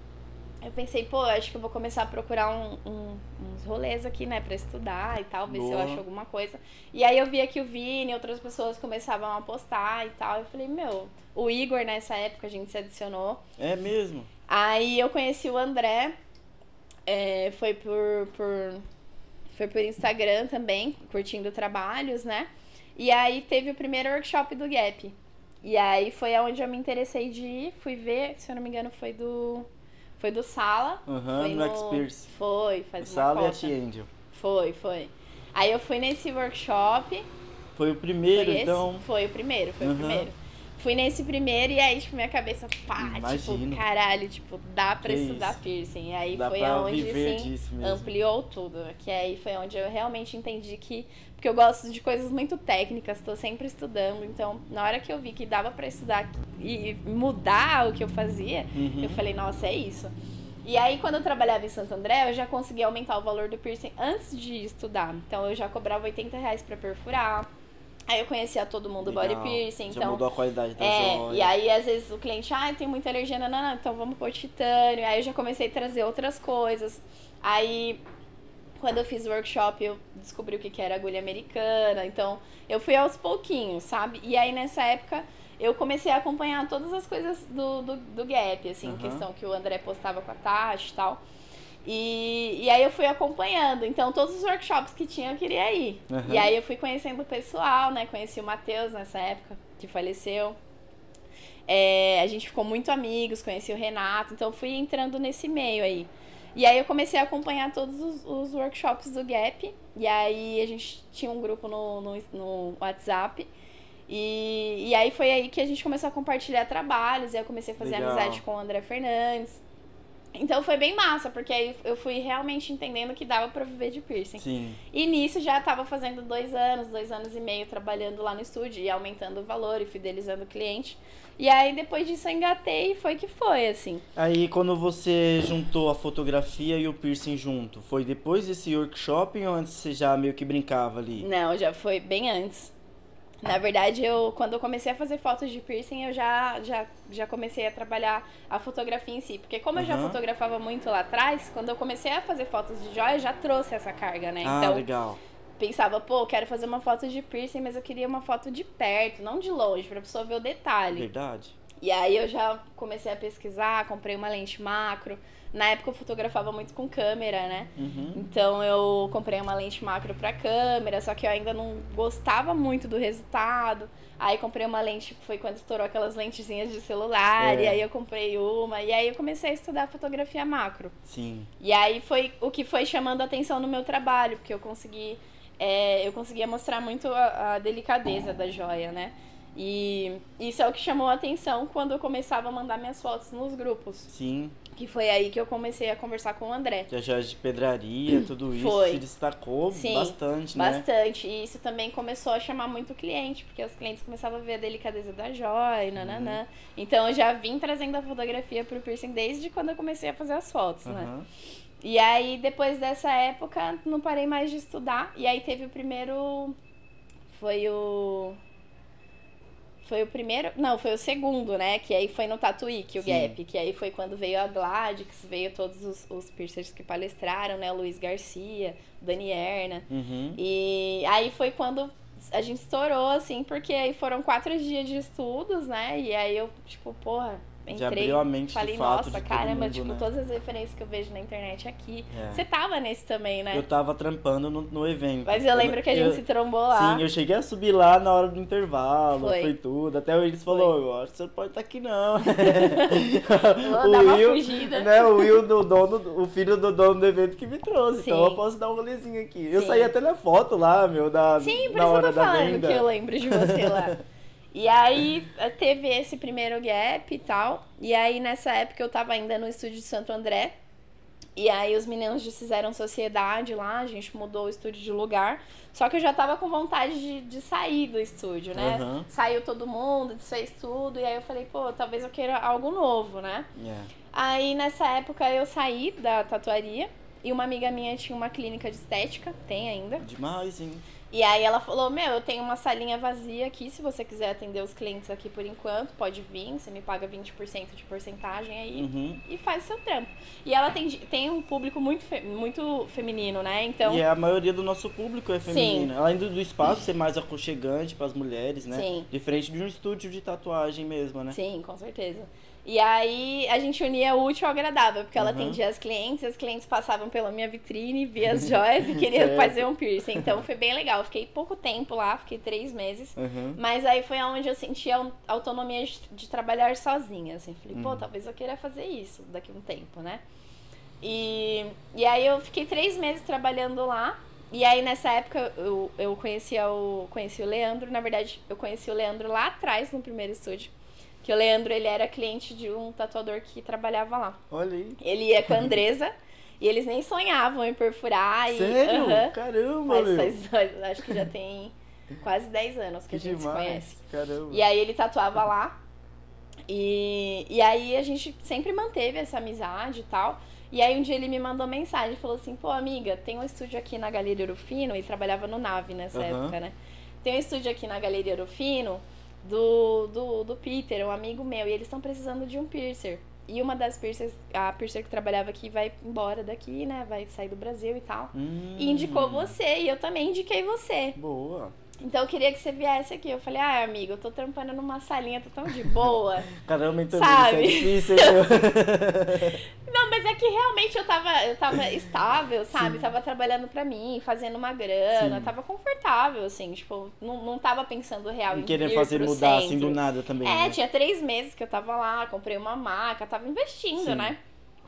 Speaker 2: eu pensei, pô, acho que eu vou começar a procurar um- um- uns rolês aqui, né, pra estudar e tal, ver se eu
Speaker 1: Boa.
Speaker 2: acho alguma coisa. E aí eu via que o Vini e outras pessoas começavam a postar e tal. Eu falei, meu, o Igor nessa época a gente se adicionou.
Speaker 1: É mesmo?
Speaker 2: Aí eu conheci o André, é, foi por, por foi por Instagram também, curtindo trabalhos, né? E aí teve o primeiro workshop do Gap. E aí foi aonde eu me interessei de ir, fui ver, se eu não me engano, foi do foi do Sala.
Speaker 1: Aham,
Speaker 2: foi
Speaker 1: no X-Pierce.
Speaker 2: Foi, faz uma
Speaker 1: Sala e a
Speaker 2: cota.
Speaker 1: T-Angel.
Speaker 2: Foi, foi. Aí eu fui nesse workshop,
Speaker 1: Foi o primeiro,
Speaker 2: foi
Speaker 1: então.
Speaker 2: Foi o primeiro, foi
Speaker 1: Aham.
Speaker 2: o primeiro. Fui nesse primeiro e aí, tipo, minha cabeça, pá,
Speaker 1: Imagino.
Speaker 2: tipo, caralho, tipo, dá pra
Speaker 1: Que
Speaker 2: estudar
Speaker 1: isso.
Speaker 2: piercing. E aí
Speaker 1: Dá
Speaker 2: foi
Speaker 1: viver
Speaker 2: assim, ampliou tudo. Que aí foi onde eu realmente entendi que. Porque eu gosto de coisas muito técnicas, tô sempre estudando. Então, na hora que eu vi que dava pra estudar e mudar o que eu fazia,
Speaker 1: Uhum.
Speaker 2: eu falei, nossa, é isso. E aí, quando eu trabalhava em Santo André, eu já conseguia aumentar o valor do piercing antes de estudar. Então, eu já cobrava 80 reais pra perfurar. Aí eu conhecia todo mundo do
Speaker 1: Legal.
Speaker 2: body piercing,
Speaker 1: Já
Speaker 2: então.
Speaker 1: mudou a qualidade da
Speaker 2: É,
Speaker 1: joia.
Speaker 2: e aí às vezes o cliente, ah, tem muita alergia, não, não, não, então vamos pôr titânio. Aí eu já comecei a trazer outras coisas. Aí, quando eu fiz o workshop, eu descobri o que que era agulha americana. Então, eu fui aos pouquinhos, sabe? E aí nessa época, eu comecei a acompanhar todas as coisas do, do, do Gap, assim,
Speaker 1: Aham.
Speaker 2: questão que o André postava com a Tati e tal. E, e aí eu fui acompanhando. Então, todos os workshops que tinha, eu queria ir.
Speaker 1: Aham.
Speaker 2: E aí eu fui conhecendo o pessoal, né? Conheci o Matheus nessa época, que faleceu. É, a gente ficou muito amigos, conheci o Renato, então eu fui entrando nesse meio aí. E aí eu comecei a acompanhar todos os, os workshops do Gap. E aí a gente tinha um grupo no, no, no WhatsApp. E, e aí foi aí que a gente começou a compartilhar trabalhos. E aí eu comecei a fazer
Speaker 1: Legal.
Speaker 2: amizade com o André Fernandes. Então foi bem massa, porque aí eu fui realmente entendendo que dava pra viver de piercing.
Speaker 1: Sim.
Speaker 2: E nisso já tava fazendo dois anos, dois anos e meio trabalhando lá no estúdio e aumentando o valor e fidelizando o cliente. E aí depois disso eu engatei e foi que foi, assim.
Speaker 1: Aí quando você juntou a fotografia e o piercing junto, foi depois desse workshop ou antes você já meio que brincava ali?
Speaker 2: Não, já foi bem antes. Na verdade, eu quando eu comecei a fazer fotos de piercing, eu já, já, já comecei a trabalhar a fotografia em si. Porque como eu já fotografava muito lá atrás, quando eu comecei a fazer fotos de joia, já trouxe essa carga, né?
Speaker 1: Ah,
Speaker 2: então,
Speaker 1: legal.
Speaker 2: pensava, pô, quero fazer uma foto de piercing, mas eu queria uma foto de perto, não de longe, pra pessoa ver o detalhe.
Speaker 1: Verdade.
Speaker 2: E aí eu já comecei a pesquisar, comprei uma lente macro. Na época eu fotografava muito com câmera, né?
Speaker 1: Uhum.
Speaker 2: Então eu comprei uma lente macro pra câmera, só que eu ainda não gostava muito do resultado. Aí comprei uma lente, foi quando estourou aquelas lentezinhas de celular,
Speaker 1: É.
Speaker 2: e aí eu comprei uma, e aí eu comecei a estudar fotografia macro.
Speaker 1: Sim.
Speaker 2: E aí foi o que foi chamando a atenção no meu trabalho, porque eu consegui, é, eu conseguia mostrar muito a, a delicadeza da joia, né? E isso é o que chamou a atenção quando eu começava a mandar minhas fotos nos grupos.
Speaker 1: Sim,
Speaker 2: Que foi aí que eu comecei a conversar com o André.
Speaker 1: que a Jorge de pedraria, (coughs) tudo isso
Speaker 2: Foi.
Speaker 1: se destacou
Speaker 2: Sim,
Speaker 1: bastante, né?
Speaker 2: Bastante. E isso também começou a chamar muito cliente, porque os clientes começavam a ver a delicadeza da joia, nananã. Então eu já vim trazendo a fotografia pro piercing desde quando eu comecei a fazer as fotos, né?
Speaker 1: Aham.
Speaker 2: E aí, depois dessa época, não parei mais de estudar. E aí teve o primeiro. Foi o. Foi o primeiro. Não, foi o segundo, né? Que aí foi no Tatuíque, o
Speaker 1: Sim.
Speaker 2: Gap. Que aí foi quando veio a Gladys, veio todos os, os piercers que palestraram, né? O Luiz Garcia, Dani Erna.
Speaker 1: Uhum.
Speaker 2: E aí foi quando a gente estourou, assim, porque aí foram quatro dias de estudos, né? E aí eu, tipo, porra, entrei.
Speaker 1: abriu a mente
Speaker 2: Falei, nossa, caramba,
Speaker 1: mundo,
Speaker 2: tipo,
Speaker 1: né?
Speaker 2: todas as referências que eu vejo na internet aqui.
Speaker 1: É.
Speaker 2: Você tava nesse também, né?
Speaker 1: Eu tava trampando no, no evento.
Speaker 2: Mas eu lembro que a gente
Speaker 1: eu-
Speaker 2: se trombou lá.
Speaker 1: Sim, eu cheguei a subir lá na hora do intervalo,
Speaker 2: Foi.
Speaker 1: foi, tudo. Até o Willis falou, eu acho que você não pode estar aqui não. (laughs)
Speaker 2: Vou (laughs) dar uma fugida.
Speaker 1: Né, o Will, do dono, o filho do dono do evento que me trouxe.
Speaker 2: Sim.
Speaker 1: Então eu posso dar um rolezinho aqui. Eu
Speaker 2: Sim.
Speaker 1: saí até na foto lá, meu, da,
Speaker 2: Sim, por
Speaker 1: na
Speaker 2: isso eu
Speaker 1: hora
Speaker 2: tô
Speaker 1: da
Speaker 2: falando
Speaker 1: venda.
Speaker 2: que eu lembro de você lá. (laughs) E aí eh, teve esse primeiro gap e tal. E aí nessa época eu tava ainda no estúdio de Santo André. E aí os meninos desfizeram sociedade lá, a gente mudou o estúdio de lugar. Só que eu já tava com vontade de, de sair do estúdio, né?
Speaker 1: Aham.
Speaker 2: Saiu todo mundo, desfez tudo. E aí eu falei, pô, talvez eu queira algo novo, né?
Speaker 1: É.
Speaker 2: Aí nessa época eu saí da tatuaria. E uma amiga minha tinha uma clínica de estética, tem ainda.
Speaker 1: Demais, hein?
Speaker 2: E aí ela falou, meu, eu tenho uma salinha vazia aqui, se você quiser atender os clientes aqui por enquanto, pode vir, você me paga 20% de porcentagem aí
Speaker 1: Uhum.
Speaker 2: e faz o seu trampo. E ela tem, tem um público muito, muito feminino, né? Então,
Speaker 1: E a maioria do nosso público é
Speaker 2: Sim.
Speaker 1: feminino. Além do, do espaço ser mais aconchegante para as mulheres, né?
Speaker 2: Sim.
Speaker 1: Diferente de um estúdio de tatuagem mesmo, né?
Speaker 2: sim, com certeza. E aí a gente unia o útil ao agradável, porque ela
Speaker 1: Uhum.
Speaker 2: atendia as clientes, e as clientes passavam pela minha vitrine, via as joias e queriam (laughs) fazer um piercing. Então foi bem legal. Fiquei pouco tempo lá, fiquei três meses.
Speaker 1: Uhum.
Speaker 2: Mas aí foi onde eu senti a au- autonomia de, de trabalhar sozinha, assim. Falei, pô,
Speaker 1: Uhum.
Speaker 2: talvez eu queira fazer isso daqui a um tempo, né? E, e aí eu fiquei três meses trabalhando lá. E aí nessa época eu, eu conhecia o, conheci o Leandro. Na verdade, eu conheci o Leandro lá atrás, no primeiro estúdio. Que o Leandro, ele era cliente de um tatuador que trabalhava lá.
Speaker 1: Olha aí.
Speaker 2: Ele ia com a Andresa e eles nem sonhavam em perfurar. E,
Speaker 1: Sério?
Speaker 2: Aham.
Speaker 1: Caramba,
Speaker 2: Faz- faz- acho que já tem quase 10 anos que,
Speaker 1: que
Speaker 2: a gente
Speaker 1: demais.
Speaker 2: se conhece.
Speaker 1: Caramba.
Speaker 2: E aí ele tatuava lá. E, e aí a gente sempre manteve essa amizade e tal. E aí um dia ele me mandou mensagem, falou assim, pô amiga, tem um estúdio aqui na Galeria Orofino, e trabalhava no Nave nessa época, né? Tem um estúdio aqui na Galeria Orofino do, do, do Peter, um amigo meu, e eles estão precisando de um piercer. E uma das piercers, a piercer que trabalhava aqui vai embora daqui, né? Vai sair do Brasil e tal.
Speaker 1: Hum,
Speaker 2: E indicou você, e eu também indiquei você.
Speaker 1: Boa.
Speaker 2: Então eu queria que você viesse aqui. Eu falei, ah, amigo, eu tô trampando numa salinha, tô tão de boa. (laughs)
Speaker 1: Caramba, então
Speaker 2: Sabe?
Speaker 1: isso é difícil, meu? (laughs)
Speaker 2: Não, mas é que realmente eu tava, eu tava estável, sabe? Tava trabalhando pra mim, fazendo uma grana,
Speaker 1: Sim.
Speaker 2: tava confortável, assim, tipo, não, não tava pensando real em
Speaker 1: E querer
Speaker 2: vir
Speaker 1: fazer mudar assim
Speaker 2: centro.
Speaker 1: do nada também.
Speaker 2: É,
Speaker 1: né?
Speaker 2: tinha três meses que eu tava lá, comprei uma maca, tava investindo,
Speaker 1: Sim.
Speaker 2: né?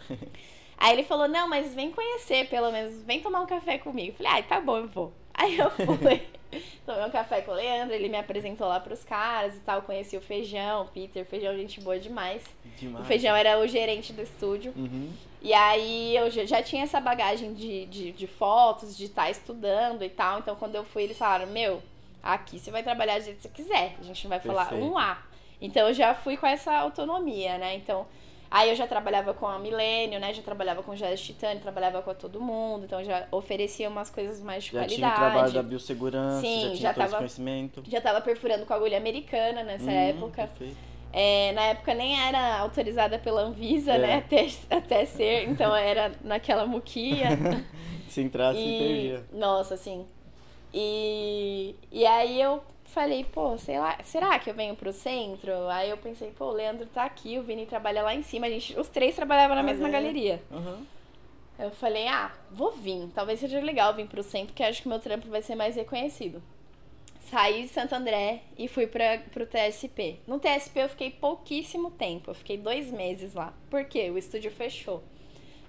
Speaker 2: (laughs) Aí ele falou, não, mas vem conhecer, pelo menos, vem tomar um café comigo. Eu falei, ai, tá bom, eu vou. Aí eu fui, (laughs) tomei um café com o Leandro, ele me apresentou lá pros caras e tal, conheci o Feijão, o Peter, Feijão, gente boa demais.
Speaker 1: Demais.
Speaker 2: O Feijão era o gerente do estúdio.
Speaker 1: Uhum.
Speaker 2: E aí eu já tinha essa bagagem de, de, de fotos, de estar estudando e tal. Então quando eu fui, eles falaram, meu, aqui você vai trabalhar do jeito que você quiser. A gente não vai falar
Speaker 1: Perfeito.
Speaker 2: um A. Então eu já fui com essa autonomia, né? Então. Aí eu já trabalhava com a Milênio, né? Já trabalhava com Joias Titânio, trabalhava com todo mundo. Então já oferecia umas coisas mais de
Speaker 1: Já tinha o
Speaker 2: qualidade.
Speaker 1: trabalho da biossegurança,
Speaker 2: Sim,
Speaker 1: já tinha
Speaker 2: já
Speaker 1: todo
Speaker 2: tava-
Speaker 1: conhecimento.
Speaker 2: Já tava perfurando com agulha americana nessa
Speaker 1: Hum,
Speaker 2: época.
Speaker 1: perfeito.
Speaker 2: É, na época nem era autorizada pela Anvisa,
Speaker 1: É.
Speaker 2: né? Até, até ser, então era naquela muquia. (laughs)
Speaker 1: Se entrasse,
Speaker 2: e,
Speaker 1: perdia.
Speaker 2: nossa, assim. E, e aí eu falei, pô, sei lá, será que eu venho pro centro? Aí eu pensei, pô, o Leandro tá aqui, o Vini trabalha lá em cima, a gente, os três trabalhavam na
Speaker 1: Ah,
Speaker 2: mesma
Speaker 1: é?
Speaker 2: galeria.
Speaker 1: Uhum.
Speaker 2: Eu falei, ah, vou vir. Talvez seja legal vir pro centro, que acho que meu trampo vai ser mais reconhecido. Saí de Santo André e fui pra, pro TSP. No TSP eu fiquei pouquíssimo tempo, eu fiquei dois meses lá. Por quê? O estúdio fechou.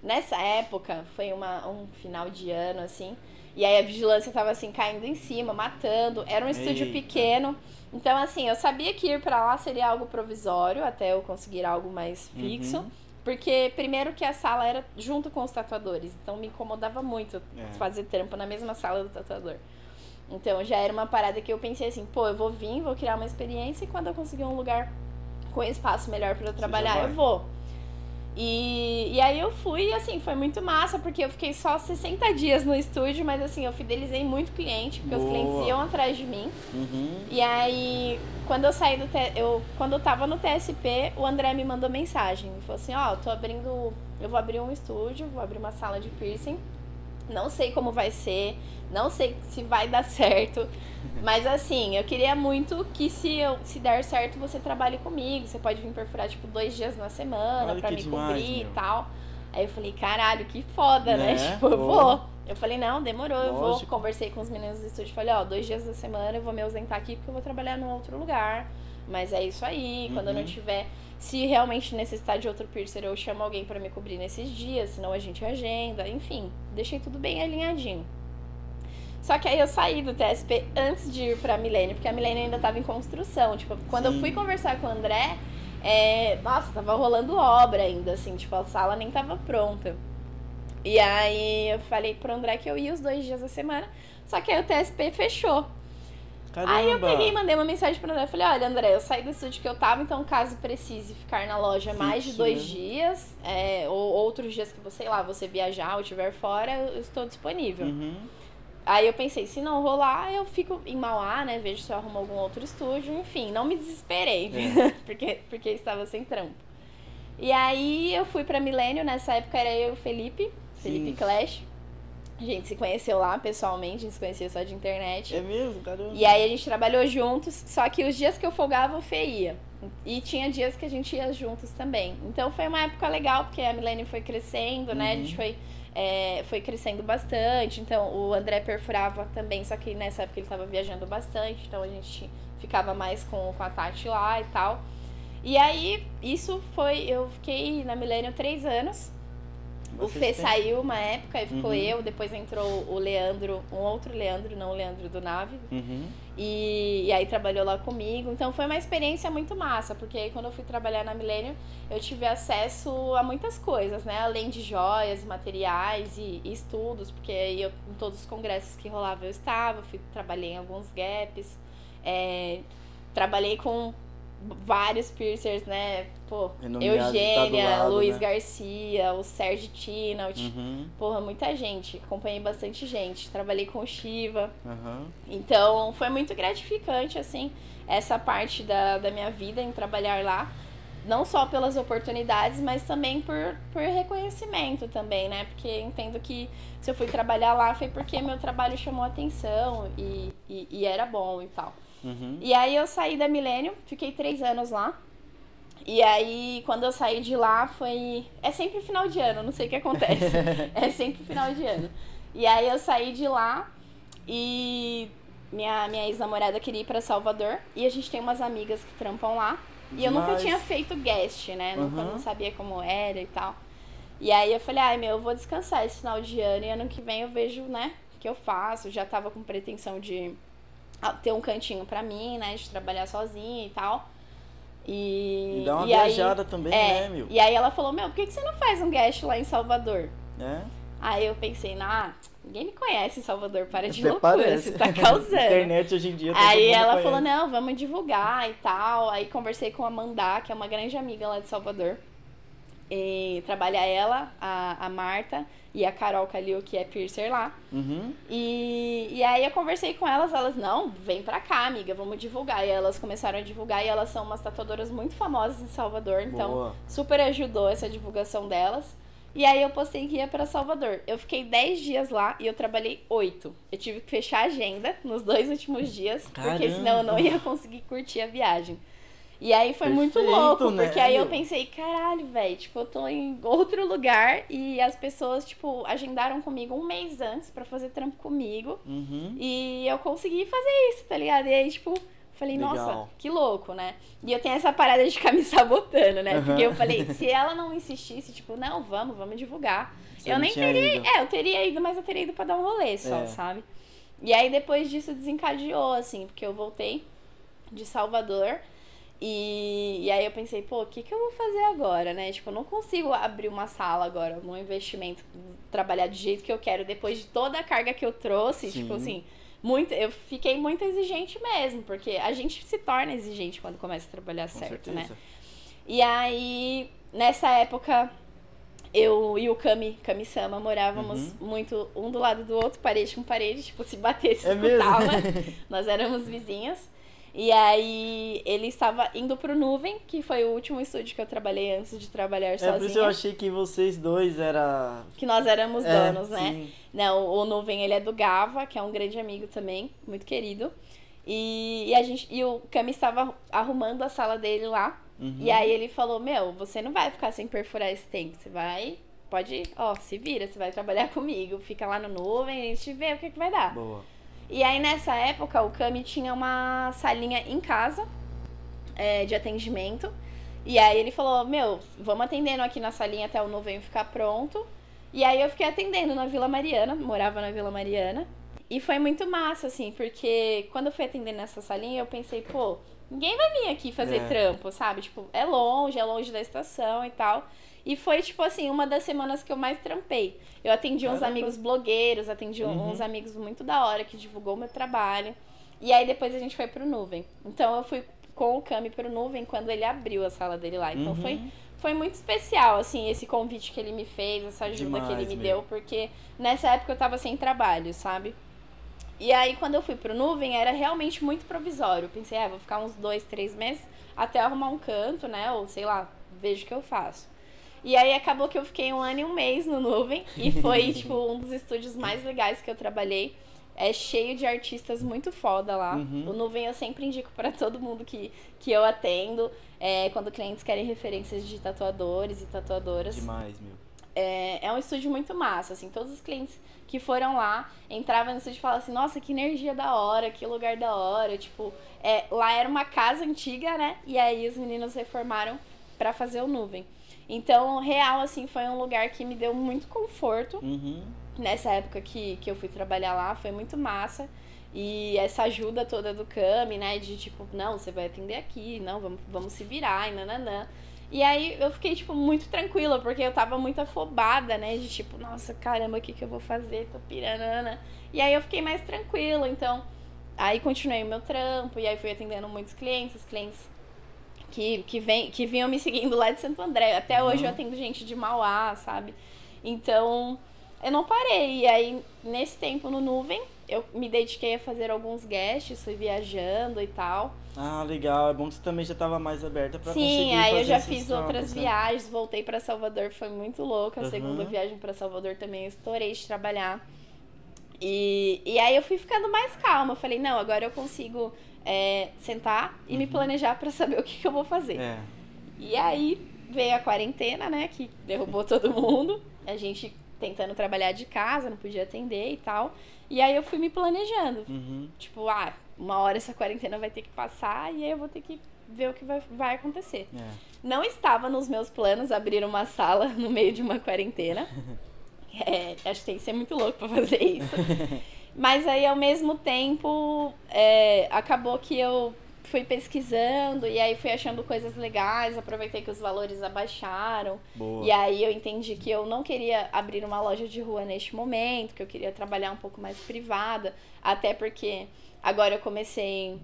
Speaker 2: Nessa época, foi uma, um final de ano, assim, E aí a vigilância tava assim, caindo em cima, matando. Era um estúdio
Speaker 1: Eita.
Speaker 2: pequeno. Então, assim, eu sabia que ir pra lá seria algo provisório, até eu conseguir algo mais fixo.
Speaker 1: Uhum.
Speaker 2: Porque, primeiro, que a sala era junto com os tatuadores. Então, me incomodava muito
Speaker 1: É.
Speaker 2: fazer trampo na mesma sala do tatuador. Então, já era uma parada que eu pensei assim, pô, eu vou vir, vou criar uma experiência e quando eu conseguir um lugar com espaço melhor pra eu trabalhar, eu vou. E, e aí eu fui e assim, foi muito massa, porque eu fiquei só 60 dias no estúdio, mas assim, eu fidelizei muito cliente, porque os
Speaker 1: Boa.
Speaker 2: clientes iam atrás de mim.
Speaker 1: Uhum.
Speaker 2: E aí, quando eu saí do eu quando eu tava no TSP, o André me mandou mensagem, ele falou assim: "Ó, eu tô abrindo, eu vou abrir um estúdio, vou abrir uma sala de piercing. Não sei como vai ser, não sei se vai dar certo, (laughs) mas assim, eu queria muito que se eu se der certo, você trabalhe comigo, você pode vir perfurar tipo dois dias na semana
Speaker 1: que
Speaker 2: me
Speaker 1: demais,
Speaker 2: cobrir e
Speaker 1: meu.
Speaker 2: tal". Aí eu falei: "Caralho, que foda, né?
Speaker 1: Né? (laughs)
Speaker 2: Tipo, eu vou". Eu falei, não, demorou, eu vou.
Speaker 1: Lógico.
Speaker 2: Conversei com os meninos do estúdio, falei, ó, dois dias da semana eu vou me ausentar aqui porque eu vou trabalhar num outro lugar. Mas é isso aí, quando eu não
Speaker 1: Uhum.
Speaker 2: tiver, se realmente necessitar de outro piercer, eu chamo alguém pra me cobrir nesses dias, senão a gente agenda, enfim, deixei tudo bem alinhadinho. Só que aí eu saí do TSP antes de ir pra Milênio, porque a Milênio ainda tava em construção. Tipo, quando eu
Speaker 1: Sim.
Speaker 2: fui conversar com o André, é, nossa, tava rolando obra ainda, assim, tipo, a sala nem tava pronta. E aí eu falei pro André que eu ia os dois dias da semana, só que aí o TSP fechou.
Speaker 1: Caramba.
Speaker 2: Aí eu peguei e mandei uma mensagem pro André. Falei, olha, André, eu saí do estúdio que eu tava, então caso precise ficar na loja mais de
Speaker 1: Fixo,
Speaker 2: dois
Speaker 1: né?
Speaker 2: dias, é, ou outros dias que você, sei lá, você viajar ou estiver fora, eu estou disponível.
Speaker 1: Uhum.
Speaker 2: Aí eu pensei, se não rolar, eu fico em Mauá, né? Vejo se eu arrumo algum outro estúdio. Enfim, não me desesperei,
Speaker 1: É. (laughs)
Speaker 2: porque, porque estava sem trampo. E aí eu fui pra Milênio, nessa época era eu e o Felipe, Felipe
Speaker 1: Sim.
Speaker 2: Clash. A gente se conheceu lá pessoalmente, a gente se conhecia só de internet.
Speaker 1: É mesmo, caramba.
Speaker 2: E aí a gente trabalhou juntos, só que os dias que eu folgava, o Fê ia. E tinha dias que a gente ia juntos também. Então foi uma época legal, porque a Milene foi crescendo, né? A gente
Speaker 1: Uhum.
Speaker 2: foi, é, foi crescendo bastante. Então o André perfurava também, só que nessa época ele tava viajando bastante. Então a gente ficava mais com, com a Tati lá e tal. E aí, isso foi. Eu fiquei na Milênio três anos. O Fê saiu uma época, aí ficou
Speaker 1: Uhum.
Speaker 2: eu, depois entrou o Leandro, um outro Leandro, não o Leandro do Nave.
Speaker 1: Uhum.
Speaker 2: E, e aí trabalhou lá comigo. Então foi uma experiência muito massa, porque aí quando eu fui trabalhar na Millennium, eu tive acesso a muitas coisas, né? Além de joias, materiais e, e estudos, porque aí eu, em todos os congressos que rolava eu estava, fui, trabalhei em alguns gaps, é, trabalhei com vários piercers, né? Pô,
Speaker 1: Renomeados de
Speaker 2: Eugênia,
Speaker 1: tá do lado,
Speaker 2: Luiz
Speaker 1: né?
Speaker 2: Garcia, o Sérgio Tinaut.
Speaker 1: Uhum.
Speaker 2: Porra, muita gente. Acompanhei bastante gente. Trabalhei com o Shiva.
Speaker 1: Aham.
Speaker 2: Então, foi muito gratificante, assim, essa parte da, da minha vida em trabalhar lá. Não só pelas oportunidades, mas também por, por reconhecimento também, né? Porque entendo que se eu fui trabalhar lá foi porque meu trabalho chamou atenção e, e, e era bom e tal.
Speaker 1: Uhum.
Speaker 2: E aí eu saí da Millennium, fiquei três anos lá. E aí, quando eu saí de lá, foi. É sempre final de ano, não sei o que acontece. (laughs) é sempre final de ano. E aí eu saí de lá e minha, minha ex-namorada queria ir pra Salvador. E a gente tem umas amigas que trampam lá. E eu nunca
Speaker 1: Demais.
Speaker 2: tinha feito guest, né? Nunca
Speaker 1: Uhum.
Speaker 2: não sabia como era e tal. E aí eu falei, ai meu, eu vou descansar esse final de ano e ano que vem eu vejo, né, o que eu faço. Já tava com pretensão de ter um cantinho pra mim, né, de trabalhar sozinha e tal. E,
Speaker 1: E dá uma
Speaker 2: e aí-
Speaker 1: viajada também,
Speaker 2: é,
Speaker 1: né, meu?
Speaker 2: E aí ela falou, meu, por que, que você não faz um guest lá em Salvador?
Speaker 1: É?
Speaker 2: Aí eu pensei, ah, ninguém me conhece em Salvador, para de
Speaker 1: Até
Speaker 2: loucura,
Speaker 1: parece.
Speaker 2: você tá causando. (laughs)
Speaker 1: Internet hoje em dia.
Speaker 2: Aí ela
Speaker 1: conhece.
Speaker 2: falou, não, vamos divulgar e tal. Aí conversei com a Amanda, que é uma grande amiga lá de Salvador. E trabalha ela, a, a Marta e a Carol Calil, que é piercer lá.
Speaker 1: Uhum.
Speaker 2: E, e aí eu conversei com elas, elas, não, vem pra cá, amiga, vamos divulgar. E elas começaram a divulgar e elas são umas tatuadoras muito famosas em Salvador, então
Speaker 1: Boa.
Speaker 2: super ajudou essa divulgação delas. E aí eu postei que ia pra Salvador. Eu fiquei 10 dias lá e eu trabalhei 8. Eu tive que fechar a agenda nos dois últimos dias, porque
Speaker 1: Caramba!
Speaker 2: senão eu não ia conseguir curtir a viagem. E aí foi muito
Speaker 1: Perfeito,
Speaker 2: louco,
Speaker 1: né,
Speaker 2: porque aí eu pensei, caralho, velho, tipo, eu tô em outro lugar e as pessoas, tipo, agendaram comigo um mês antes pra fazer trampo comigo.
Speaker 1: Uhum.
Speaker 2: E eu consegui fazer isso, tá ligado? E aí, tipo, Falei,
Speaker 1: Legal.
Speaker 2: nossa, que louco, né? E eu tenho essa parada de ficar me (laughs) sabotando, né? Porque eu falei, se ela não insistisse, tipo, não, vamos, vamos divulgar.
Speaker 1: Você
Speaker 2: eu nem teria.
Speaker 1: ido.
Speaker 2: É, eu teria ido, mas eu teria ido pra dar um rolê só,
Speaker 1: É.
Speaker 2: sabe? E aí depois disso desencadeou, assim, porque eu voltei de Salvador. E, e aí eu pensei, pô, o que, que eu vou fazer agora, né? Tipo, eu não consigo abrir uma sala agora, num investimento, trabalhar do jeito que eu quero, depois de toda a carga que eu trouxe,
Speaker 1: Sim.
Speaker 2: tipo assim, muito, eu fiquei muito exigente mesmo, porque a gente se torna exigente quando começa a trabalhar
Speaker 1: Com
Speaker 2: certo,
Speaker 1: certeza.
Speaker 2: né? E aí, nessa época, eu e o Kami, Kami Sama, morávamos muito um do lado do outro, parede com parede, tipo, se batesse,
Speaker 1: É
Speaker 2: escutava. (laughs) Nós éramos vizinhos. E aí, ele estava indo pro Nuvem, que foi o último estúdio que eu trabalhei antes de trabalhar
Speaker 1: É por isso eu
Speaker 2: sozinha.
Speaker 1: achei que vocês dois era
Speaker 2: Que nós éramos
Speaker 1: É,
Speaker 2: donos, né?
Speaker 1: sim.
Speaker 2: Não, o Nuvem, ele é do Gava, que é um grande amigo também, muito querido. E, e a gente, e o Cami estava arrumando a sala dele lá.
Speaker 1: Uhum.
Speaker 2: E aí ele falou, meu, você não vai ficar sem perfurar esse tempo, você vai, pode, ó, se vira, você vai trabalhar (laughs) comigo, fica lá no Nuvem, a gente vê o que, que vai dar.
Speaker 1: Boa.
Speaker 2: E aí nessa época o Cami tinha uma salinha em casa é, de atendimento. E aí ele falou, meu, vamos atendendo aqui na salinha até o Nuvem ficar pronto. E aí eu fiquei atendendo na Vila Mariana, morava na Vila Mariana. E foi muito massa, assim, porque quando eu fui atender nessa salinha, eu pensei, pô, ninguém vai vir aqui fazer
Speaker 1: É.
Speaker 2: trampo, sabe? Tipo, é longe, é longe da estação e tal. E foi, tipo assim, uma das semanas que eu mais trampei. Eu atendi uns amigos blogueiros, atendi
Speaker 1: Uhum.
Speaker 2: uns amigos muito da hora que divulgou meu trabalho. E aí depois a gente foi pro Nuvem. Então eu fui com o Cami pro Nuvem quando ele abriu a sala dele lá. Então
Speaker 1: Uhum.
Speaker 2: foi, foi muito especial, assim, esse convite que ele me fez, essa ajuda que ele
Speaker 1: Demais,
Speaker 2: me
Speaker 1: meu.
Speaker 2: deu, porque nessa época eu tava sem trabalho, sabe? E aí, quando eu fui pro Nuvem, era realmente muito provisório. Eu pensei, ah, vou ficar uns dois, três meses até arrumar um canto, né? Ou sei lá, vejo o que eu faço. E aí acabou que eu fiquei um ano e um mês no Nuvem. E foi, (laughs) tipo, um dos estúdios mais legais que eu trabalhei. É cheio de artistas muito foda lá.
Speaker 1: Uhum.
Speaker 2: O Nuvem eu sempre indico pra todo mundo que, que eu atendo. É, quando clientes querem referências de tatuadores e tatuadoras.
Speaker 1: Demais, meu.
Speaker 2: É, é um estúdio muito massa, assim, todos os clientes que foram lá entravam no estúdio e falavam assim, nossa, que energia da hora, que lugar da hora, tipo, é, lá era uma casa antiga, né? E aí os meninos reformaram pra fazer o nuvem. Então, real, assim, foi um lugar que me deu muito conforto
Speaker 1: Uhum.
Speaker 2: nessa época que, que eu fui trabalhar lá, foi muito massa. E essa ajuda toda do Cami, né? De tipo, não, você vai atender aqui, não, vamos, vamos se virar e nananã. E aí eu fiquei, tipo, muito tranquila, porque eu tava muito afobada, né? De tipo, nossa, caramba, o que, que eu vou fazer? Tô piranana. E aí eu fiquei mais tranquila, então. Aí continuei o meu trampo, e aí fui atendendo muitos clientes, os clientes que, que, vem, que vinham me seguindo lá de Santo André. Até hoje eu
Speaker 1: Uhum.
Speaker 2: atendo gente de Mauá, sabe? Então, eu não parei. E aí, nesse tempo no Nuvem, eu me dediquei a fazer alguns guests, fui viajando e tal.
Speaker 1: Ah, legal. É bom que você também já tava mais aberta
Speaker 2: Sim,
Speaker 1: conseguir
Speaker 2: aí eu já fiz outras
Speaker 1: né?
Speaker 2: viagens, voltei pra Salvador, foi muito louca. A
Speaker 1: Uhum.
Speaker 2: segunda viagem pra Salvador também eu estourei de trabalhar. E, e aí eu fui ficando mais calma. Eu falei, não, agora eu consigo é, sentar e me planejar pra saber (laughs) o que, que eu vou fazer.
Speaker 1: Uhum. É.
Speaker 2: E aí veio a quarentena, né? Que derrubou todo mundo. A gente tentando trabalhar de casa, não podia atender e tal. E aí eu fui me planejando.
Speaker 1: Uhum.
Speaker 2: Tipo, ah, uma hora essa quarentena vai ter que passar e aí eu vou ter que ver o que vai, vai acontecer.
Speaker 1: É.
Speaker 2: Não estava nos meus planos abrir uma sala (laughs) no meio de uma quarentena. (laughs) É, acho que tem que ser muito louco pra fazer isso. Mas aí, ao mesmo tempo, é, acabou que eu fui pesquisando e aí fui achando coisas legais, aproveitei que os valores abaixaram.
Speaker 1: Boa.
Speaker 2: E aí eu entendi que eu não queria abrir uma loja de rua neste momento, que eu queria trabalhar um pouco mais privada, até porque agora eu comecei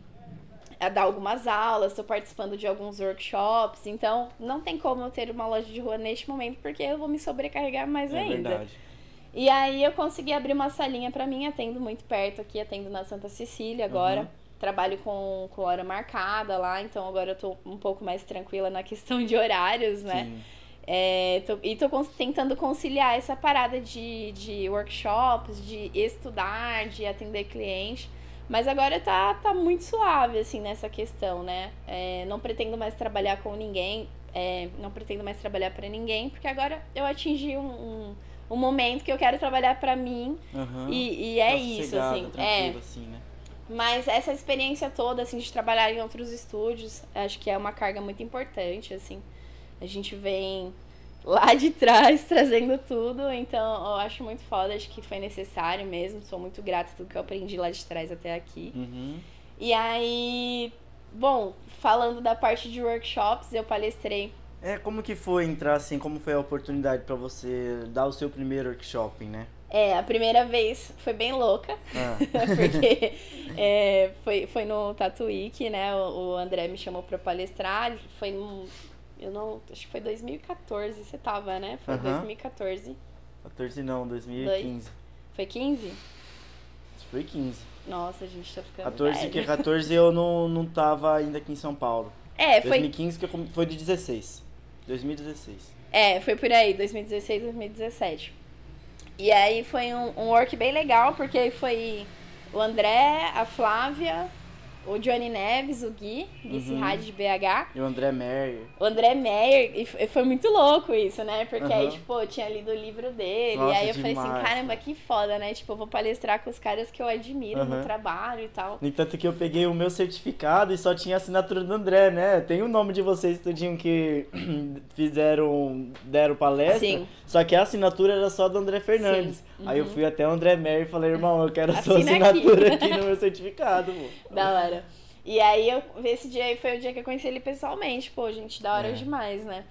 Speaker 2: a dar algumas aulas, estou participando de alguns workshops, então não tem como eu ter uma loja de rua neste momento, porque eu vou me sobrecarregar mais
Speaker 1: é
Speaker 2: ainda.
Speaker 1: verdade.
Speaker 2: E aí eu consegui abrir uma salinha pra mim, atendo muito perto aqui, atendo na Santa Cecília agora.
Speaker 1: Uhum.
Speaker 2: Trabalho com, com hora marcada lá, então agora eu tô um pouco mais tranquila na (laughs) questão de horários, né?
Speaker 1: Sim.
Speaker 2: É, tô- e tô tentando conciliar essa parada de, de workshops, de estudar, de atender cliente. Mas agora tá, tá muito suave, assim, nessa questão, né? É, não pretendo mais trabalhar com ninguém, é, não pretendo mais trabalhar pra ninguém, porque agora eu atingi um, um, um momento que eu quero trabalhar pra mim
Speaker 1: Aham.
Speaker 2: e, e é
Speaker 1: Tá
Speaker 2: isso, assim. É,
Speaker 1: assim, né?
Speaker 2: Mas essa experiência toda, assim, de trabalhar em outros estúdios, acho que é uma carga muito importante, assim. A gente vem lá de (laughs) trás trazendo tudo, então eu acho muito foda, acho que foi necessário mesmo. Sou muito grata tudo que eu aprendi lá de trás até aqui.
Speaker 1: Uhum.
Speaker 2: E aí, bom, falando da parte de workshops, eu palestrei.
Speaker 1: É, como que foi entrar assim, como foi a oportunidade pra você dar o seu primeiro workshop, né?
Speaker 2: É, a primeira vez foi bem louca,
Speaker 1: Ah, (laughs)
Speaker 2: porque é, foi, foi no Tatuíque, né? O, o André me chamou pra palestrar, foi num, eu não, acho que foi 2014, você tava, né? Foi
Speaker 1: Aham.
Speaker 2: 2014.
Speaker 1: 14 não, 2015.
Speaker 2: Foi 15?
Speaker 1: Acho que Foi 15.
Speaker 2: Nossa, a gente tá ficando
Speaker 1: 14,
Speaker 2: velho.
Speaker 1: que 14 eu não, não tava ainda aqui em São Paulo.
Speaker 2: É, foi,
Speaker 1: 2015 que eu, foi de 16. 2016.
Speaker 2: É, foi por aí, 2016, 2017. E aí foi um, um work bem legal, porque foi o André, a Flávia, o Johnny Neves, o Gui, Gui
Speaker 1: Uhum.
Speaker 2: Cirrade de BH,
Speaker 1: E o André Meyer.
Speaker 2: o André Meyer, e foi muito louco isso, né? Porque aí,
Speaker 1: Aham.
Speaker 2: tipo, eu tinha lido o livro dele,
Speaker 1: Nossa,
Speaker 2: e aí eu falei assim,
Speaker 1: demais,
Speaker 2: caramba,
Speaker 1: cara.
Speaker 2: que foda, né? Tipo, eu vou palestrar com os caras que eu admiro no
Speaker 1: Aham.
Speaker 2: trabalho e tal.
Speaker 1: No entanto que eu peguei o meu certificado e só tinha a assinatura do André, né? Tem o nome de vocês tudinho que (clears throat) fizeram, deram palestra.
Speaker 2: Sim.
Speaker 1: Só que a assinatura era só do André Fernandes.
Speaker 2: Sim.
Speaker 1: Aí eu
Speaker 2: Uhum.
Speaker 1: fui até o André Meyer e falei, irmão, eu quero a sua
Speaker 2: Assina aqui.
Speaker 1: assinatura aqui. no meu certificado, pô.
Speaker 2: Da hora. E aí, eu, esse dia aí foi o dia que eu conheci ele pessoalmente. Pô, gente, da hora
Speaker 1: É.
Speaker 2: demais, né?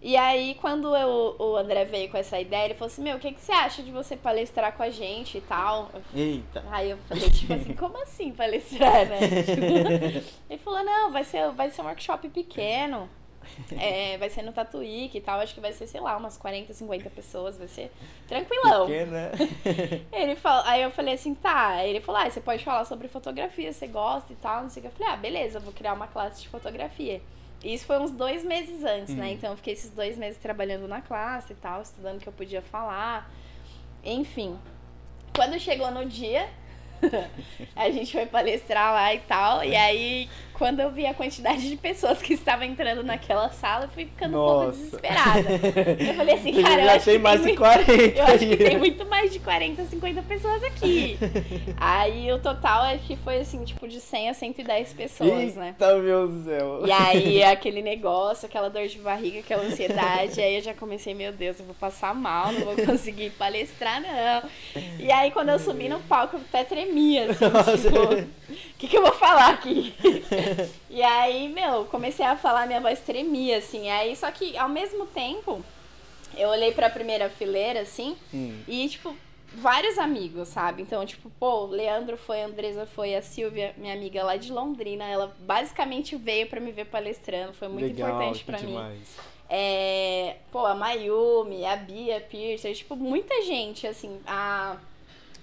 Speaker 2: E aí, quando eu- o André veio com essa ideia, ele falou assim: Meu, o que, que você acha de você palestrar com a gente e tal?
Speaker 1: Eita.
Speaker 2: Aí eu falei, tipo assim, como assim palestrar, né? Tipo, (laughs) (laughs) ele falou: Não, vai ser, vai ser um workshop pequeno. É, vai ser no Tatuíque e tal. Acho que vai ser, sei lá, umas 40, 50 pessoas. Vai ser tranquilão.
Speaker 1: Porque, né? (laughs)
Speaker 2: Ele falou, aí eu falei assim, tá. Ele falou, ah, você pode falar sobre fotografia, você gosta e tal, não sei o que. Eu falei, ah, beleza, vou criar uma classe de fotografia. E isso foi uns dois meses antes, né?
Speaker 1: Hum.
Speaker 2: Então eu fiquei esses dois meses trabalhando na classe e tal, estudando o que eu podia falar. Enfim. Quando chegou no dia, (laughs) a gente foi palestrar lá e tal. E aí, quando eu vi a quantidade de pessoas que estavam entrando naquela sala, eu fui ficando um pouco
Speaker 1: Nossa.
Speaker 2: desesperada. Eu falei assim, cara, (laughs) eu acho que
Speaker 1: mais
Speaker 2: tem
Speaker 1: de
Speaker 2: muito-
Speaker 1: 40
Speaker 2: eu acho que tem muito mais de 40, 50 pessoas aqui. (laughs) Aí o total acho que foi assim, tipo, de 100 a 110 pessoas, né?
Speaker 1: Eita, meu Deus céu.
Speaker 2: E aí aquele negócio, aquela dor de barriga, aquela ansiedade, aí eu já comecei, meu Deus, eu vou passar mal, não vou conseguir palestrar, não. E aí quando eu subi no palco, eu até tremia, assim,
Speaker 1: Nossa.
Speaker 2: tipo, o que, que eu vou falar aqui? (laughs) E aí, meu, comecei a falar, minha voz tremia, assim. Aí, só que ao mesmo tempo, eu olhei pra primeira fileira, assim,
Speaker 1: Hum.
Speaker 2: e, tipo, vários amigos, sabe? Então, tipo, pô, Leandro foi, a Andresa foi, a Silvia, minha amiga lá de Londrina, ela basicamente veio pra me ver palestrando, foi muito
Speaker 1: Legal,
Speaker 2: importante pra mim. É, pô, a Mayumi, a Bia Piercer, tipo, muita gente, assim, a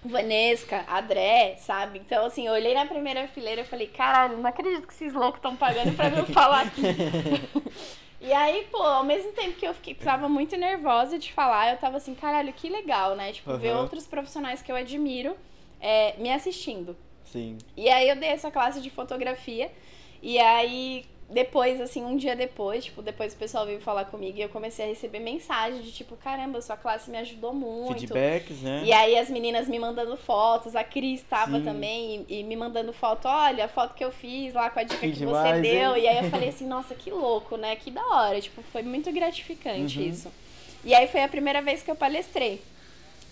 Speaker 2: Vanesca, a Dré, sabe? Então, assim, eu olhei na primeira fileira e falei, caralho, não acredito que esses loucos estão pagando pra eu falar aqui. (laughs) E aí, pô, ao mesmo tempo que eu fiquei, tava muito nervosa de falar, eu tava assim, caralho, que legal, né? Tipo, ver
Speaker 1: Aham.
Speaker 2: outros profissionais que eu admiro é, me assistindo.
Speaker 1: Sim.
Speaker 2: E aí eu dei essa classe de fotografia. E aí, depois, assim, um dia depois, tipo, depois o pessoal veio falar comigo e eu comecei a receber mensagem de tipo, caramba, sua classe me ajudou muito.
Speaker 1: Feedbacks, né?
Speaker 2: E aí as meninas me mandando fotos, a Cris tava
Speaker 1: Sim.
Speaker 2: também e, e me mandando foto, olha, a foto que eu fiz lá com a dica
Speaker 1: Que
Speaker 2: que,
Speaker 1: demais,
Speaker 2: você deu.
Speaker 1: hein?
Speaker 2: E aí eu (laughs) falei assim, nossa, que louco, né? Que da hora. Tipo, foi muito gratificante
Speaker 1: Uhum.
Speaker 2: isso. E aí foi a primeira vez que eu palestrei.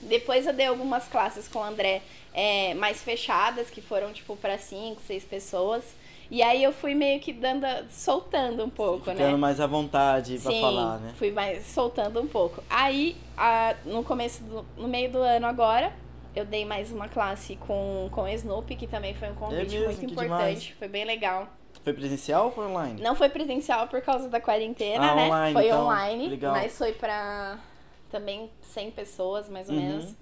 Speaker 2: Depois eu dei algumas classes com o André é, mais fechadas, que foram tipo para cinco, seis pessoas. E aí eu fui meio que dando, soltando um pouco,
Speaker 1: Ficando
Speaker 2: né?
Speaker 1: mais à vontade
Speaker 2: Sim,
Speaker 1: falar, né?
Speaker 2: fui mais soltando um pouco. Aí, a- no começo, do, no meio do ano agora, eu dei mais uma classe com, com o Snoopy, que também foi um convite
Speaker 1: mesmo?
Speaker 2: muito importante.
Speaker 1: demais.
Speaker 2: Foi bem legal.
Speaker 1: Foi presencial ou foi online?
Speaker 2: Não foi presencial por causa da quarentena,
Speaker 1: Ah,
Speaker 2: né?
Speaker 1: online,
Speaker 2: foi
Speaker 1: então.
Speaker 2: online,
Speaker 1: Legal.
Speaker 2: mas foi pra também 100 pessoas, mais ou
Speaker 1: Uhum.
Speaker 2: menos.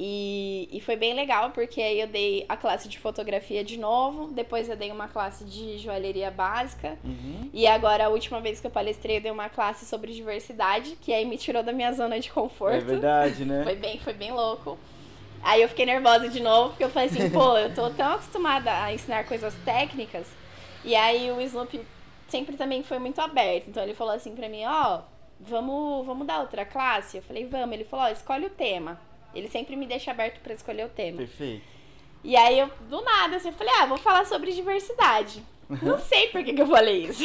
Speaker 2: E, e foi bem legal, porque aí eu dei a classe de fotografia de novo, depois eu dei uma classe de joalheria básica,
Speaker 1: Uhum.
Speaker 2: e agora, a última vez que eu palestrei, eu dei uma classe sobre diversidade, que aí me tirou da minha zona de conforto.
Speaker 1: É verdade, né? (laughs)
Speaker 2: Foi bem, foi bem louco. Aí eu fiquei nervosa de novo, porque eu falei assim, pô, eu tô tão acostumada a ensinar coisas técnicas. E aí o Snoopy sempre também foi muito aberto. Então ele falou assim pra mim, ó, vamos, vamos dar outra classe? Eu falei, vamos. Ele falou, ó, escolhe o tema. Ele sempre me deixa aberto pra escolher o tema.
Speaker 1: Perfeito.
Speaker 2: E aí eu, do nada, assim, eu falei, ah, vou falar sobre diversidade. Não (laughs) sei por que, que eu falei isso.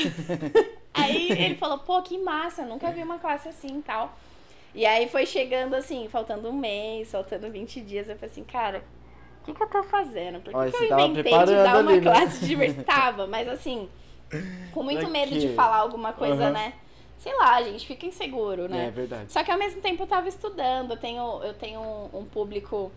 Speaker 2: (laughs) aí ele falou, pô, que massa, nunca vi uma classe assim e tal. E aí foi chegando assim, faltando um mês, faltando 20 dias, eu falei assim, cara, o que, que eu tô fazendo? Por que,
Speaker 1: Olha,
Speaker 2: que eu inventei de dar uma
Speaker 1: ali, né?
Speaker 2: classe de (laughs) diversidade? Tava, mas assim, com muito
Speaker 1: Pra
Speaker 2: medo de falar alguma coisa,
Speaker 1: Aham.
Speaker 2: né? Sei lá, gente fica inseguro, né?
Speaker 1: É verdade.
Speaker 2: Só que ao mesmo tempo eu tava estudando, eu tenho, eu tenho um, um público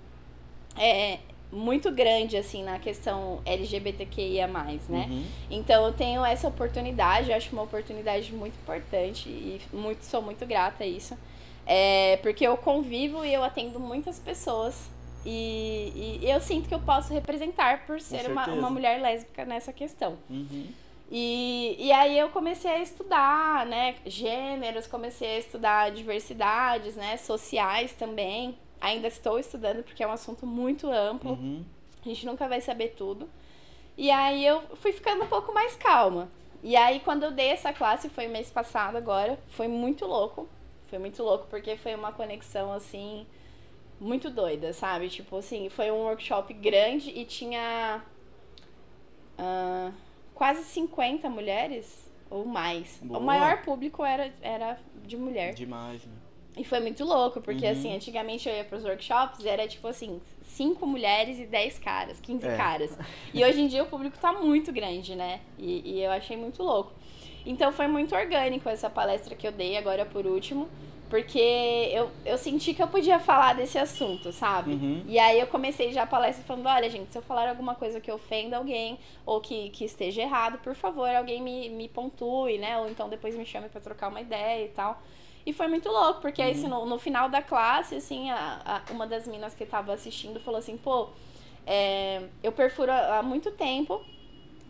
Speaker 2: é, muito grande, assim, na questão LGBTQIA, né?
Speaker 1: Uhum.
Speaker 2: Então eu tenho essa oportunidade, eu acho uma oportunidade muito importante e muito, sou muito grata a isso. É, porque eu convivo e eu atendo muitas pessoas. E, e eu sinto que eu posso representar por ser uma, uma mulher lésbica nessa questão.
Speaker 1: Uhum.
Speaker 2: E, e aí eu comecei a estudar, né, gêneros, comecei a estudar diversidades, né, sociais também. Ainda estou estudando porque é um assunto muito amplo.
Speaker 1: Uhum.
Speaker 2: A gente nunca vai saber tudo. E aí eu fui ficando um pouco mais calma. E aí quando eu dei essa classe, foi mês passado agora, foi muito louco. Foi muito louco porque foi uma conexão assim muito doida, sabe? Tipo assim, foi um workshop grande e tinha ah, quase 50 mulheres ou mais.
Speaker 1: Boa.
Speaker 2: O maior público era, era de mulher.
Speaker 1: Demais, né?
Speaker 2: E foi muito louco, porque
Speaker 1: Uhum.
Speaker 2: assim, antigamente eu ia pros workshops e era tipo assim, cinco mulheres e 10 caras, 15
Speaker 1: É.
Speaker 2: caras. (laughs) E hoje em dia o público tá muito grande, né? E, e eu achei muito louco. Então foi muito orgânico essa palestra que eu dei agora por último, porque eu, eu senti que eu podia falar desse assunto, sabe?
Speaker 1: Uhum.
Speaker 2: E aí eu comecei já a palestra falando, olha, gente, se eu falar alguma coisa que ofenda alguém ou que, que esteja errado, por favor, alguém me, me pontue, né? Ou então depois me chame pra trocar uma ideia e tal. E foi muito louco, porque aí assim, no, no final da classe, assim, a, a- uma das minas que tava assistindo falou assim, pô, é, eu perfuro há muito tempo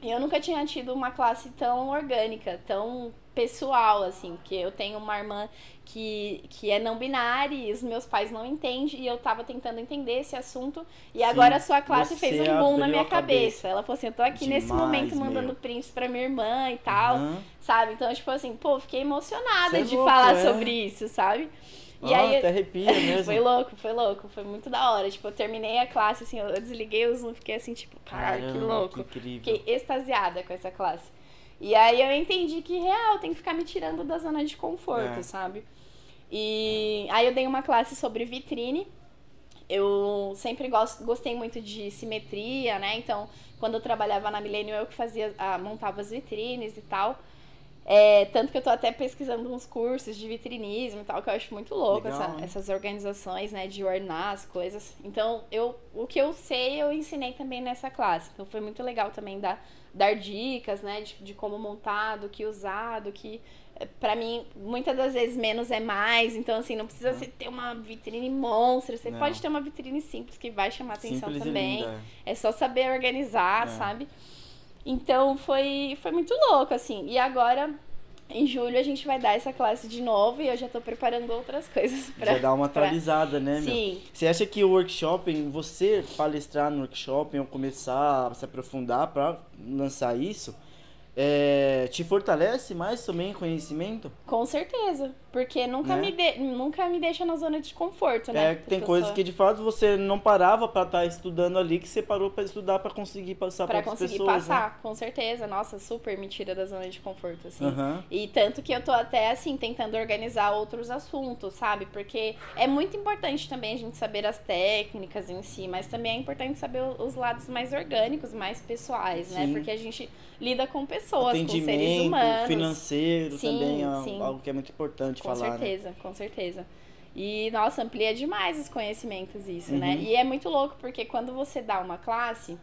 Speaker 2: e eu nunca tinha tido uma classe tão orgânica, tão pessoal, assim, porque eu tenho uma irmã que, que é não binária e os meus pais não entendem, e eu tava tentando entender esse assunto, e
Speaker 1: Sim,
Speaker 2: agora a sua classe
Speaker 1: você
Speaker 2: fez um boom na minha
Speaker 1: cabeça.
Speaker 2: cabeça. Ela falou assim, eu tô aqui nesse
Speaker 1: Demais,
Speaker 2: momento mandando
Speaker 1: meu.
Speaker 2: prints pra minha irmã e tal,
Speaker 1: Aham.
Speaker 2: sabe? Então, tipo assim, pô, fiquei emocionada
Speaker 1: Cê é
Speaker 2: de
Speaker 1: louco,
Speaker 2: falar
Speaker 1: é?
Speaker 2: sobre isso, sabe? E
Speaker 1: Ah,
Speaker 2: aí,
Speaker 1: até arrepia (laughs) mesmo.
Speaker 2: foi louco, foi louco, foi muito da hora. Tipo, eu terminei a classe, assim, eu desliguei o Zoom, fiquei assim, tipo, caralho, que louco.
Speaker 1: Que incrível.
Speaker 2: Fiquei extasiada com essa classe. E aí eu entendi que, real, tem que ficar me tirando da zona de conforto,
Speaker 1: É.
Speaker 2: sabe? E aí eu dei uma classe sobre vitrine. Eu sempre gosto, gostei muito de simetria, né? Então, quando eu trabalhava na Millennium, eu que fazia, ah, montava as vitrines e tal. É, tanto que eu tô até pesquisando uns cursos de vitrinismo e tal, que eu acho muito louco, essa- essas organizações, né, de ornar as coisas. Então, eu, o que eu sei, eu ensinei também nessa classe. Então, foi muito legal também dar, dar dicas, né, de, de como montar, do que usar, do que... eh, Pra mim, muitas das vezes menos é mais. Então, assim, não precisa você ter uma vitrine monstra. Você
Speaker 1: Não.
Speaker 2: pode ter uma vitrine simples que vai chamar atenção
Speaker 1: Simples
Speaker 2: também.
Speaker 1: linda.
Speaker 2: É só saber organizar,
Speaker 1: É.
Speaker 2: sabe? Então foi, foi muito louco, assim. E agora, em julho, a gente vai dar essa classe de novo e eu já tô preparando outras coisas (laughs) pra.
Speaker 1: Já dá uma
Speaker 2: pra-
Speaker 1: atualizada, né, meu?
Speaker 2: Sim.
Speaker 1: Você acha que o workshop, você palestrar no workshop ou começar a se aprofundar para lançar isso, é, te fortalece mais também conhecimento?
Speaker 2: Com certeza. Porque nunca,
Speaker 1: Né?
Speaker 2: me de- nunca me deixa na zona de conforto, né?
Speaker 1: É, que tem coisas que de fato você não parava para estar estudando ali, que você parou para estudar para conseguir passar
Speaker 2: Pra
Speaker 1: para outras
Speaker 2: conseguir
Speaker 1: pessoas. né?
Speaker 2: passar, com certeza. Nossa, super me tira da zona de conforto, assim.
Speaker 1: Aham.
Speaker 2: E tanto que eu tô até assim tentando organizar outros assuntos, sabe? Porque é muito importante também a gente saber as técnicas em si, mas também é importante saber os lados mais orgânicos, mais pessoais, né?
Speaker 1: Sim.
Speaker 2: Porque a gente lida com pessoas, com seres humanos.
Speaker 1: financeiro
Speaker 2: Sim,
Speaker 1: também é
Speaker 2: sim.
Speaker 1: algo que é muito importante
Speaker 2: Com
Speaker 1: falar, né?
Speaker 2: certeza, com certeza. E, nossa, amplia demais os conhecimentos isso, né?
Speaker 1: Uhum.
Speaker 2: E é muito louco, porque quando você dá uma classe,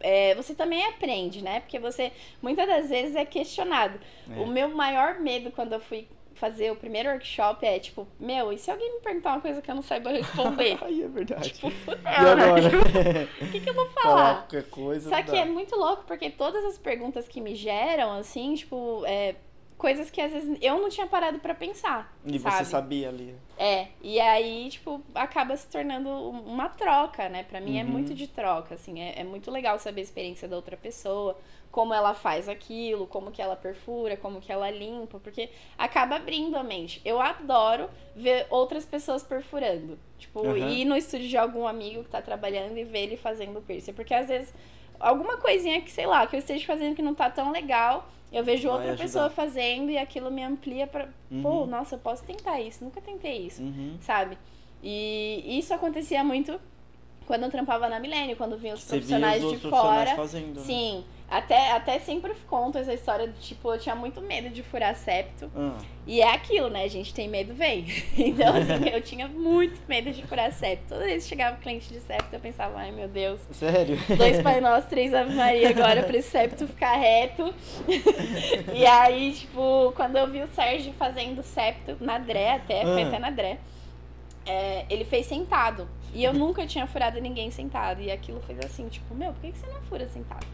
Speaker 2: é, você também aprende, né? Porque você, muitas das vezes, é questionado.
Speaker 1: É.
Speaker 2: O meu maior medo quando eu fui fazer o primeiro workshop é, tipo, meu, e se alguém me perguntar uma coisa que eu não saiba responder? (laughs)
Speaker 1: Ai, é verdade.
Speaker 2: tipo,
Speaker 1: e agora? (laughs)
Speaker 2: O que, que eu vou
Speaker 1: Falar
Speaker 2: falar?
Speaker 1: qualquer coisa.
Speaker 2: Só que
Speaker 1: dá.
Speaker 2: é muito louco, porque todas as perguntas que me geram, assim, tipo, é, coisas que às vezes eu não tinha parado pra pensar.
Speaker 1: E
Speaker 2: sabe?
Speaker 1: você sabia ali.
Speaker 2: É, e aí, tipo, acaba se tornando uma troca, né? Pra mim é
Speaker 1: Uhum.
Speaker 2: muito de troca, assim, é, é muito legal saber a experiência da outra pessoa, como ela faz aquilo, como que ela perfura, como que ela limpa, porque acaba abrindo a mente. Eu adoro ver outras pessoas perfurando. Tipo,
Speaker 1: Aham.
Speaker 2: ir no estúdio de algum amigo que tá trabalhando e ver ele fazendo piercing, porque às vezes alguma coisinha que, sei lá, que eu esteja fazendo que não tá tão legal, eu vejo
Speaker 1: Vai
Speaker 2: outra
Speaker 1: ajudar.
Speaker 2: pessoa fazendo e aquilo me amplia pra, pô,
Speaker 1: Uhum.
Speaker 2: nossa, eu posso tentar isso, nunca tentei isso
Speaker 1: Uhum.
Speaker 2: sabe? E isso acontecia muito quando eu trampava na Milênio, quando vinham os
Speaker 1: Você via
Speaker 2: profissionais
Speaker 1: os
Speaker 2: de
Speaker 1: outros profissionais
Speaker 2: fora.
Speaker 1: fazendo. né?
Speaker 2: Sim, até, até sempre conto essa história de tipo, eu tinha muito medo de furar septo.
Speaker 1: Ah,
Speaker 2: E é aquilo, né? A gente tem medo, vem. (laughs) Então, assim, (laughs) eu tinha muito medo de furar septo. Toda vez que chegava um cliente de septo, eu pensava, ai meu Deus,
Speaker 1: sério?
Speaker 2: dois (laughs) Pai Nosso, três Ave Maria agora pra esse septo ficar reto. e aí, tipo, quando eu vi o Sérgio fazendo septo, na Dré até, foi
Speaker 1: Ah.
Speaker 2: até na Dré, é, ele fez sentado. E eu nunca tinha furado ninguém sentado. E aquilo fez assim, tipo, meu, por que que você não fura sentado?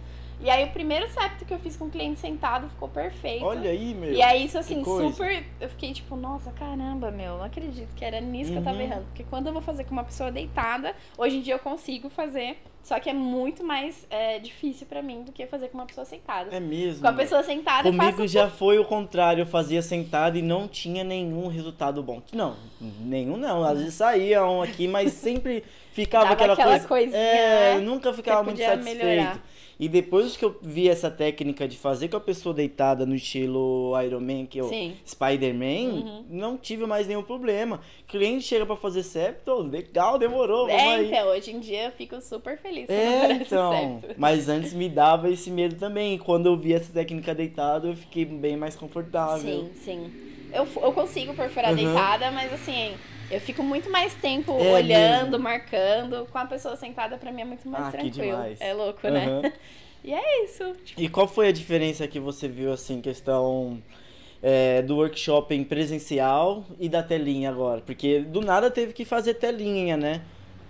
Speaker 2: E aí o primeiro septo que eu fiz com o cliente sentado ficou perfeito.
Speaker 1: Olha aí, meu.
Speaker 2: E aí, isso assim, super. Eu fiquei tipo, nossa, caramba, meu, não acredito que era nisso que eu tava
Speaker 1: Uhum.
Speaker 2: errando. Porque quando eu vou fazer com uma pessoa deitada, hoje em dia eu consigo fazer. Só que é muito mais é, difícil pra mim do que fazer com uma pessoa sentada.
Speaker 1: É mesmo.
Speaker 2: Com a pessoa sentada, eu
Speaker 1: Comigo
Speaker 2: faço.
Speaker 1: já foi o contrário, eu fazia sentado e não tinha nenhum resultado bom. Não, nenhum não. Às vezes saía um aqui, mas (laughs) sempre ficava aquela,
Speaker 2: aquela
Speaker 1: coisa.
Speaker 2: coisinha,
Speaker 1: é,
Speaker 2: né?
Speaker 1: nunca ficava muito satisfeito.
Speaker 2: melhorar.
Speaker 1: E depois que eu vi essa técnica de fazer com a pessoa deitada no estilo Iron Man, que eu
Speaker 2: Sim.
Speaker 1: Spider-Man,
Speaker 2: Uhum.
Speaker 1: não tive mais nenhum problema. Cliente chega pra fazer septo, legal, demorou,
Speaker 2: É, então, hoje em dia eu fico super feliz quando
Speaker 1: É, (laughs) então.
Speaker 2: septo.
Speaker 1: Mas antes me dava esse medo também. E Quando eu vi essa técnica deitado, eu fiquei bem mais confortável.
Speaker 2: Sim, sim. Eu, eu consigo perfurar
Speaker 1: Uhum.
Speaker 2: deitada, mas assim, eu fico muito mais tempo
Speaker 1: É
Speaker 2: olhando,
Speaker 1: mesmo.
Speaker 2: marcando. Com a pessoa sentada, pra mim é muito mais
Speaker 1: Ah,
Speaker 2: tranquilo. É louco, né? (laughs) E é isso. Tipo,
Speaker 1: E qual foi a diferença que você viu, assim, questão é, do workshop em presencial e da telinha agora? Porque do nada teve que fazer telinha, né?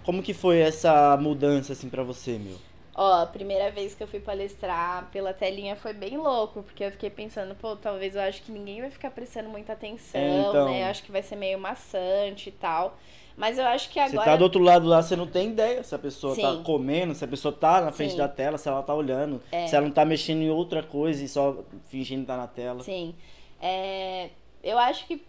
Speaker 1: Como que foi essa mudança, assim, pra você, meu?
Speaker 2: Ó, a primeira vez que eu fui palestrar pela telinha foi bem louco, porque eu fiquei pensando, pô, talvez eu acho que ninguém vai ficar prestando muita atenção,
Speaker 1: É, então.
Speaker 2: né? Eu acho que vai ser meio maçante e tal. Mas eu acho que
Speaker 1: Você
Speaker 2: agora.
Speaker 1: tá do outro lado lá, você não tem ideia se a pessoa tá
Speaker 2: Sim.
Speaker 1: comendo, se a pessoa tá na frente
Speaker 2: Sim.
Speaker 1: da tela, se ela tá olhando,
Speaker 2: É.
Speaker 1: se ela não tá mexendo em outra coisa e só fingindo estar na tela.
Speaker 2: Sim. É, eu acho que.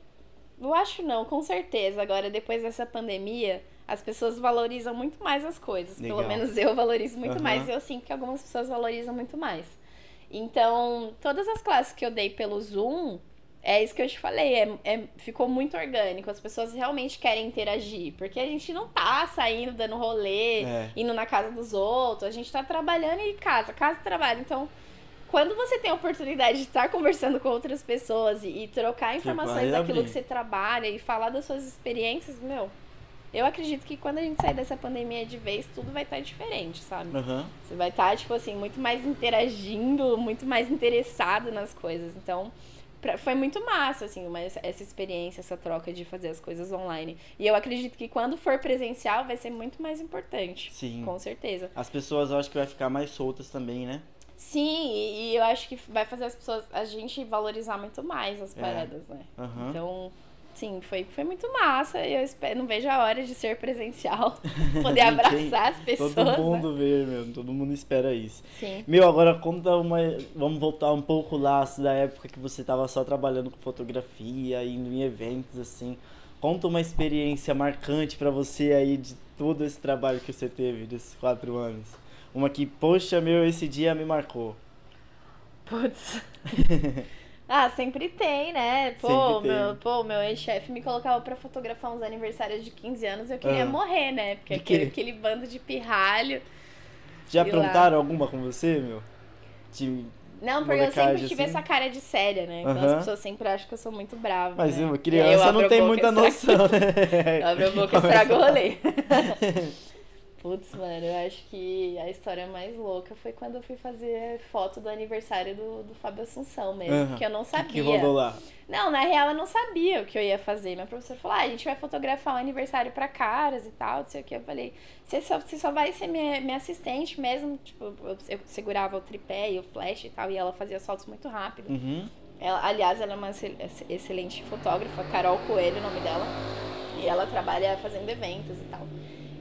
Speaker 2: Eu acho não, com certeza. Agora, depois dessa pandemia, as pessoas valorizam muito mais as coisas.
Speaker 1: Legal.
Speaker 2: Pelo menos eu valorizo muito
Speaker 1: Aham.
Speaker 2: mais. E eu sinto que algumas pessoas valorizam muito mais. Então, todas as classes que eu dei pelo Zoom, é isso que eu te falei, é, é- ficou muito orgânico. As pessoas realmente querem interagir. Porque a gente não tá saindo, dando rolê,
Speaker 1: É.
Speaker 2: indo na casa dos outros. A gente tá trabalhando em casa, casa e trabalho. Então, quando você tem a oportunidade de estar conversando com outras pessoas e, e trocar informações
Speaker 1: vai
Speaker 2: daquilo que você trabalha e falar das suas experiências, meu, eu acredito que quando a gente sair dessa pandemia de vez, tudo vai estar diferente, sabe?
Speaker 1: Aham.
Speaker 2: Você vai estar, tipo assim, muito mais interagindo, muito mais interessado nas coisas. Então, pra- foi muito massa, assim, uma, essa experiência, essa troca de fazer as coisas online. E eu acredito que quando for presencial, vai ser muito mais importante.
Speaker 1: Sim.
Speaker 2: Com certeza.
Speaker 1: As pessoas eu acho que vai ficar mais soltas também, né?
Speaker 2: Sim, e, e eu acho que vai fazer as pessoas, a gente valorizar muito mais as
Speaker 1: É.
Speaker 2: paradas, né?
Speaker 1: Aham.
Speaker 2: Então, sim, foi, foi muito massa. E eu espero, não vejo a hora de ser presencial, (laughs) (laughs) poder abraçar as pessoas.
Speaker 1: Todo
Speaker 2: né?
Speaker 1: mundo vê, meu. Todo mundo espera isso.
Speaker 2: Sim.
Speaker 1: Meu, agora conta uma. Vamos voltar um pouco lá da época que você tava só trabalhando com fotografia, indo em eventos, assim. Conta uma experiência marcante pra você aí de todo esse trabalho que você teve desses quatro anos. Uma que, poxa, meu, esse dia me marcou.
Speaker 2: Putz. (laughs) Ah, sempre tem, né? Pô,
Speaker 1: tem.
Speaker 2: meu, pô, meu ex-chefe me colocava pra fotografar uns aniversários de 15 anos, eu queria
Speaker 1: Ah.
Speaker 2: morrer, né? Porque aquele, aquele bando de pirralho.
Speaker 1: Já aprontaram alguma com você, meu? De...
Speaker 2: Não, porque eu sempre tive
Speaker 1: assim?
Speaker 2: essa cara de séria, né? Então as pessoas sempre acham que eu sou muito brava.
Speaker 1: Mas
Speaker 2: né?
Speaker 1: uma
Speaker 2: E
Speaker 1: criança não tem muita
Speaker 2: e
Speaker 1: noção, né? (laughs)
Speaker 2: Eu abro a boca e estrago o rolê. (laughs) Putz, mano, eu acho que a história mais louca foi quando eu fui fazer foto do aniversário do, do Fábio Assunção mesmo,
Speaker 1: Aham.
Speaker 2: porque eu não
Speaker 1: O
Speaker 2: sabia.
Speaker 1: que rolou lá?
Speaker 2: Não, na real eu não sabia o que eu ia fazer. Minha professora falou: ah, a gente vai fotografar um aniversário pra caras e tal, não sei o que. Eu falei: você só, você só vai ser minha, minha assistente mesmo. Tipo, eu, eu segurava o tripé e o flash e tal, e ela fazia fotos muito rápido.
Speaker 1: Uhum.
Speaker 2: Ela, aliás, ela é uma excel- excelente fotógrafa, Carol Coelho, o nome dela. E ela trabalha fazendo eventos e tal.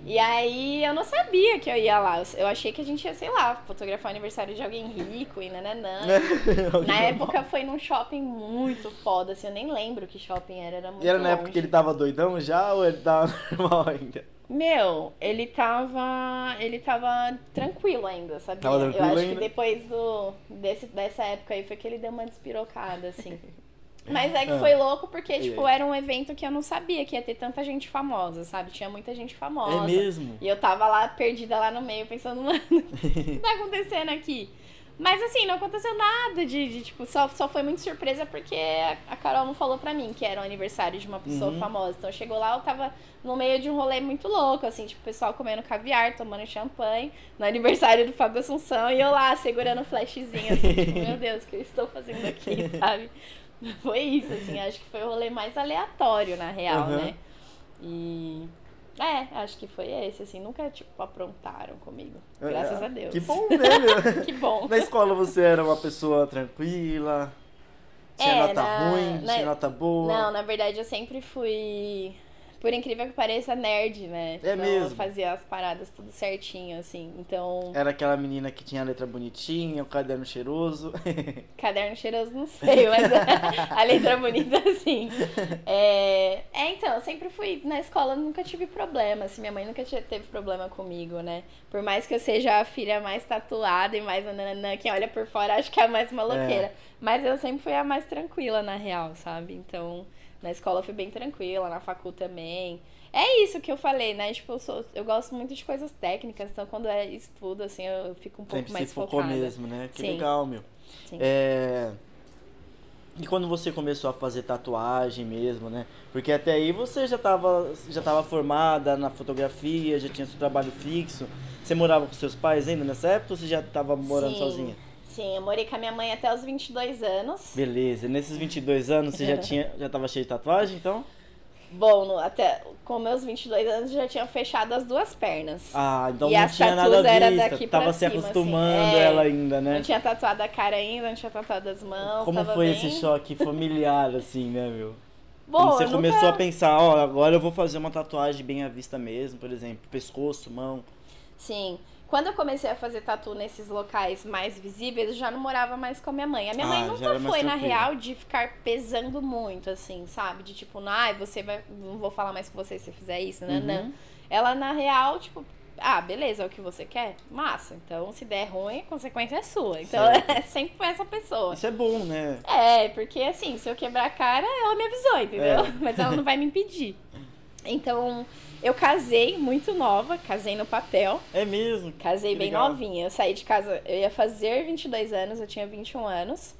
Speaker 2: E aí eu não sabia que eu ia lá. Eu- Eu achei que a gente ia, sei lá, fotografar o aniversário de alguém rico e nananã. (laughs) Na época foi num shopping muito foda, assim, eu nem lembro que shopping era, era muito
Speaker 1: E era na
Speaker 2: longe.
Speaker 1: época que ele tava doidão já ou ele tava (laughs) normal ainda?
Speaker 2: Meu, ele tava. Ele tava tranquilo ainda, sabia?
Speaker 1: Tava
Speaker 2: eu
Speaker 1: tranquilo
Speaker 2: acho
Speaker 1: ainda?
Speaker 2: que depois do, desse, dessa época aí foi que ele deu uma despirocada, assim. (laughs) Mas é que
Speaker 1: Ah.
Speaker 2: foi louco porque, tipo, era um evento que eu não sabia que ia ter tanta gente famosa, sabe? Tinha muita gente famosa.
Speaker 1: É mesmo?
Speaker 2: E eu tava lá perdida lá no meio, pensando, (laughs) mano, o que tá acontecendo aqui? Mas assim, não aconteceu nada de, de, tipo, só, só foi muito surpresa porque a, a Carol não falou pra mim que era o aniversário de uma pessoa
Speaker 1: Uhum.
Speaker 2: famosa. Então chegou lá, eu tava no meio de um rolê muito louco, assim, tipo, o pessoal comendo caviar, tomando champanhe, no aniversário do Fábio Assunção, e eu lá segurando o flashzinho, assim, tipo, meu Deus, o que eu estou fazendo aqui, (laughs) sabe? (laughs) Foi isso, assim, acho que foi o rolê mais aleatório, na real,
Speaker 1: Aham.
Speaker 2: né? E. É, acho que foi esse, assim, nunca, tipo, aprontaram comigo. Graças a Deus.
Speaker 1: Que bom, né? (laughs)
Speaker 2: Que bom.
Speaker 1: Na escola você era uma pessoa tranquila? Tinha
Speaker 2: É,
Speaker 1: nota
Speaker 2: na-
Speaker 1: ruim?
Speaker 2: na-
Speaker 1: Tinha nota boa?
Speaker 2: Não, na verdade eu sempre fui, por incrível que pareça, nerd, né?
Speaker 1: É
Speaker 2: Então,
Speaker 1: mesmo?
Speaker 2: Fazia as paradas tudo certinho, assim. Então,
Speaker 1: Era aquela menina que tinha a letra bonitinha, o caderno cheiroso. (laughs)
Speaker 2: caderno cheiroso não sei, mas a letra bonita, assim. É, é, então, eu sempre fui na escola, nunca tive problema, assim, minha mãe nunca te- teve problema comigo, né? Por mais que eu seja a filha mais tatuada e mais nananã, quem olha por fora acho que é a mais maloqueira. Mas eu sempre fui a mais tranquila, na real, sabe? Então, na escola eu fui bem tranquila, na facul também. É isso que eu falei, né? Tipo, eu, sou, eu gosto muito de coisas técnicas, então quando é estudo, assim, eu fico um pouco
Speaker 1: Sempre
Speaker 2: mais
Speaker 1: se focou
Speaker 2: focada.
Speaker 1: mesmo, né? Que
Speaker 2: Sim.
Speaker 1: legal, meu.
Speaker 2: Sim.
Speaker 1: É... E quando você começou a fazer tatuagem mesmo, né? Porque até aí você já estava já tava formada na fotografia, já tinha seu trabalho fixo. Você morava com seus pais ainda nessa época ou você já estava morando
Speaker 2: Sim.
Speaker 1: sozinha?
Speaker 2: Sim, eu morei com a minha mãe até os 22 anos.
Speaker 1: Beleza. Nesses 22 anos você já (laughs) tinha já tava cheio de tatuagem, então?
Speaker 2: Bom, no- até com meus 22 anos eu já tinha fechado as duas pernas.
Speaker 1: Ah, então
Speaker 2: E
Speaker 1: não tinha nada
Speaker 2: era
Speaker 1: vista.
Speaker 2: daqui
Speaker 1: Tava se
Speaker 2: cima, assim.
Speaker 1: acostumando
Speaker 2: É.
Speaker 1: ela ainda, né?
Speaker 2: Não tinha tatuado a cara ainda, não tinha tatuado as mãos.
Speaker 1: Como foi
Speaker 2: bem...
Speaker 1: esse choque familiar, assim, né, meu? (laughs)
Speaker 2: Bom,
Speaker 1: Quando você
Speaker 2: eu
Speaker 1: começou
Speaker 2: nunca-
Speaker 1: a pensar, ó, agora eu vou fazer uma tatuagem bem à vista mesmo, por exemplo, pescoço, mão.
Speaker 2: Sim. Quando eu comecei a fazer tatu nesses locais mais visíveis, eu já não morava mais com a minha mãe. A minha
Speaker 1: Ah,
Speaker 2: mãe nunca foi, na real, de ficar pesando muito, assim, sabe? De tipo, ai, você vai. Não vou falar mais com você se você fizer isso, né?
Speaker 1: Uhum.
Speaker 2: Não. Ela, na real, tipo, ah, beleza, é o que você quer? Massa. Então, se der ruim, a consequência é sua. Então,
Speaker 1: Certo. (laughs)
Speaker 2: sempre foi essa pessoa.
Speaker 1: Isso é bom, né?
Speaker 2: É, porque assim, se eu quebrar a cara, ela me avisou, entendeu?
Speaker 1: É. (laughs)
Speaker 2: Mas ela não vai me impedir. Então, eu casei muito nova, casei no papel.
Speaker 1: É mesmo.
Speaker 2: Casei
Speaker 1: Que
Speaker 2: bem
Speaker 1: legal.
Speaker 2: novinha. Eu saí de casa, eu ia fazer 22 anos, eu tinha 21 anos.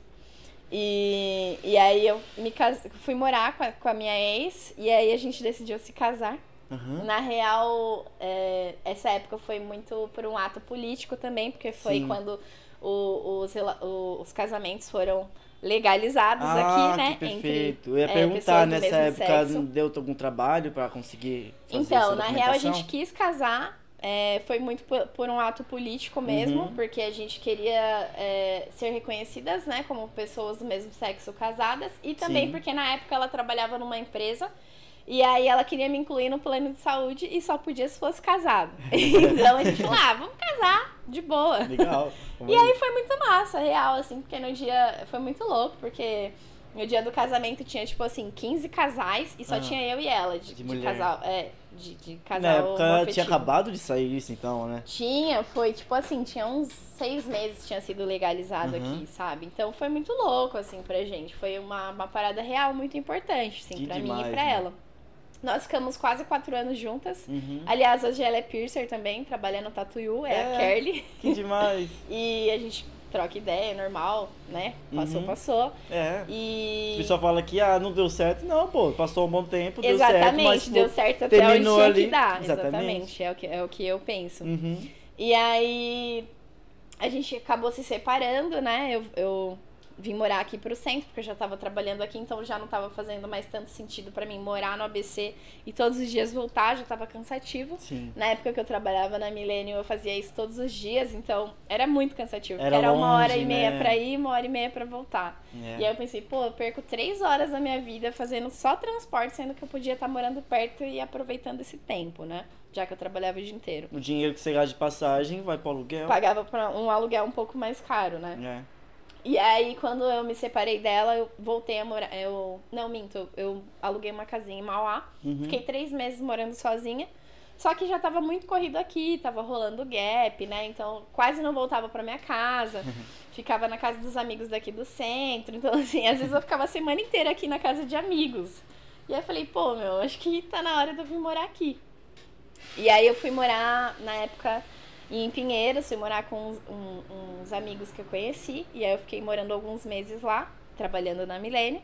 Speaker 2: E, e aí eu me cas... fui morar com a, com a minha ex, e aí a gente decidiu se casar.
Speaker 1: Uhum.
Speaker 2: Na real, é, essa época foi muito por um ato político também, porque foi
Speaker 1: Sim.
Speaker 2: quando o- os, o- os casamentos foram legalizados
Speaker 1: Ah,
Speaker 2: aqui, né?
Speaker 1: que perfeito. eu ia
Speaker 2: é,
Speaker 1: perguntar,
Speaker 2: do
Speaker 1: nessa época,
Speaker 2: sexo.
Speaker 1: deu algum trabalho pra conseguir fazer
Speaker 2: Então, na real, a gente quis casar. é, foi muito por, por um ato político mesmo,
Speaker 1: Uhum.
Speaker 2: porque a gente queria é, ser reconhecidas, né, como pessoas do mesmo sexo casadas, e também
Speaker 1: Sim.
Speaker 2: porque na época ela trabalhava numa empresa e aí ela queria me incluir no plano de saúde e só podia se fosse casado. (laughs) então a gente falou, ah, vamos casar, de boa.
Speaker 1: Legal.
Speaker 2: E aí foi muito massa, real, assim, porque no dia. Foi muito louco, porque no dia do casamento tinha, tipo assim, 15 casais e só
Speaker 1: Ah.
Speaker 2: tinha eu e ela de,
Speaker 1: De
Speaker 2: de casal. É, de, de
Speaker 1: Na
Speaker 2: casal.
Speaker 1: época tinha acabado de sair isso, então, né?
Speaker 2: Tinha, foi tipo assim, tinha uns seis meses tinha sido legalizado
Speaker 1: Uhum.
Speaker 2: aqui, sabe? Então foi muito louco, assim, pra gente. Foi uma, uma parada real muito importante, assim,
Speaker 1: Que
Speaker 2: pra mim
Speaker 1: demais,
Speaker 2: e pra
Speaker 1: né?
Speaker 2: ela. Nós ficamos quase quatro anos juntas.
Speaker 1: Uhum.
Speaker 2: Aliás, hoje ela é piercer também, trabalha no Tatuyu, é,
Speaker 1: É.
Speaker 2: a Kerly.
Speaker 1: Que demais. (laughs)
Speaker 2: E a gente troca ideia, é normal, né? Passou,
Speaker 1: Uhum.
Speaker 2: passou.
Speaker 1: É. O
Speaker 2: E.
Speaker 1: pessoal fala que, ah, não deu certo. Não, pô, passou um bom tempo, deu
Speaker 2: Exatamente,
Speaker 1: certo, pô,
Speaker 2: deu certo até onde
Speaker 1: terminou
Speaker 2: tinha
Speaker 1: ali.
Speaker 2: que dar.
Speaker 1: Exatamente.
Speaker 2: Exatamente, é, o que, é o que eu penso.
Speaker 1: Uhum.
Speaker 2: E aí a gente acabou se separando, né? Eu, eu vim morar aqui pro centro, porque eu já tava trabalhando aqui, então já não tava fazendo mais tanto sentido pra mim morar no ABC e todos os dias voltar, já tava cansativo.
Speaker 1: Sim.
Speaker 2: Na época que eu trabalhava na Millennium, eu fazia isso todos os dias, então era muito cansativo.
Speaker 1: Era
Speaker 2: Era, uma hora
Speaker 1: longe,
Speaker 2: e meia
Speaker 1: né?
Speaker 2: pra ir, uma hora e meia pra voltar.
Speaker 1: É.
Speaker 2: E aí eu pensei, pô, eu perco três horas da minha vida fazendo só transporte, sendo que eu podia estar morando perto e aproveitando esse tempo, né? Já que eu trabalhava o dia inteiro.
Speaker 1: O dinheiro que você gasta de passagem vai pro aluguel.
Speaker 2: Pagava pra um aluguel um pouco mais caro, né?
Speaker 1: É.
Speaker 2: E aí, quando eu me separei dela, eu voltei a morar. Eu. Não, minto, eu aluguei uma casinha em Mauá.
Speaker 1: Uhum.
Speaker 2: Fiquei três meses morando sozinha. Só que já tava muito corrido aqui, tava rolando gap, né? Então quase não voltava pra minha casa. Ficava na casa dos amigos daqui do centro. Então, assim, às vezes eu ficava a semana inteira aqui na casa de amigos. E aí eu falei, pô, meu, acho que tá na hora de eu vir morar aqui. E aí eu fui morar, na época, em Pinheiros, fui morar com uns, um- uns amigos que eu conheci. E aí eu fiquei morando alguns meses lá, trabalhando na Milênio.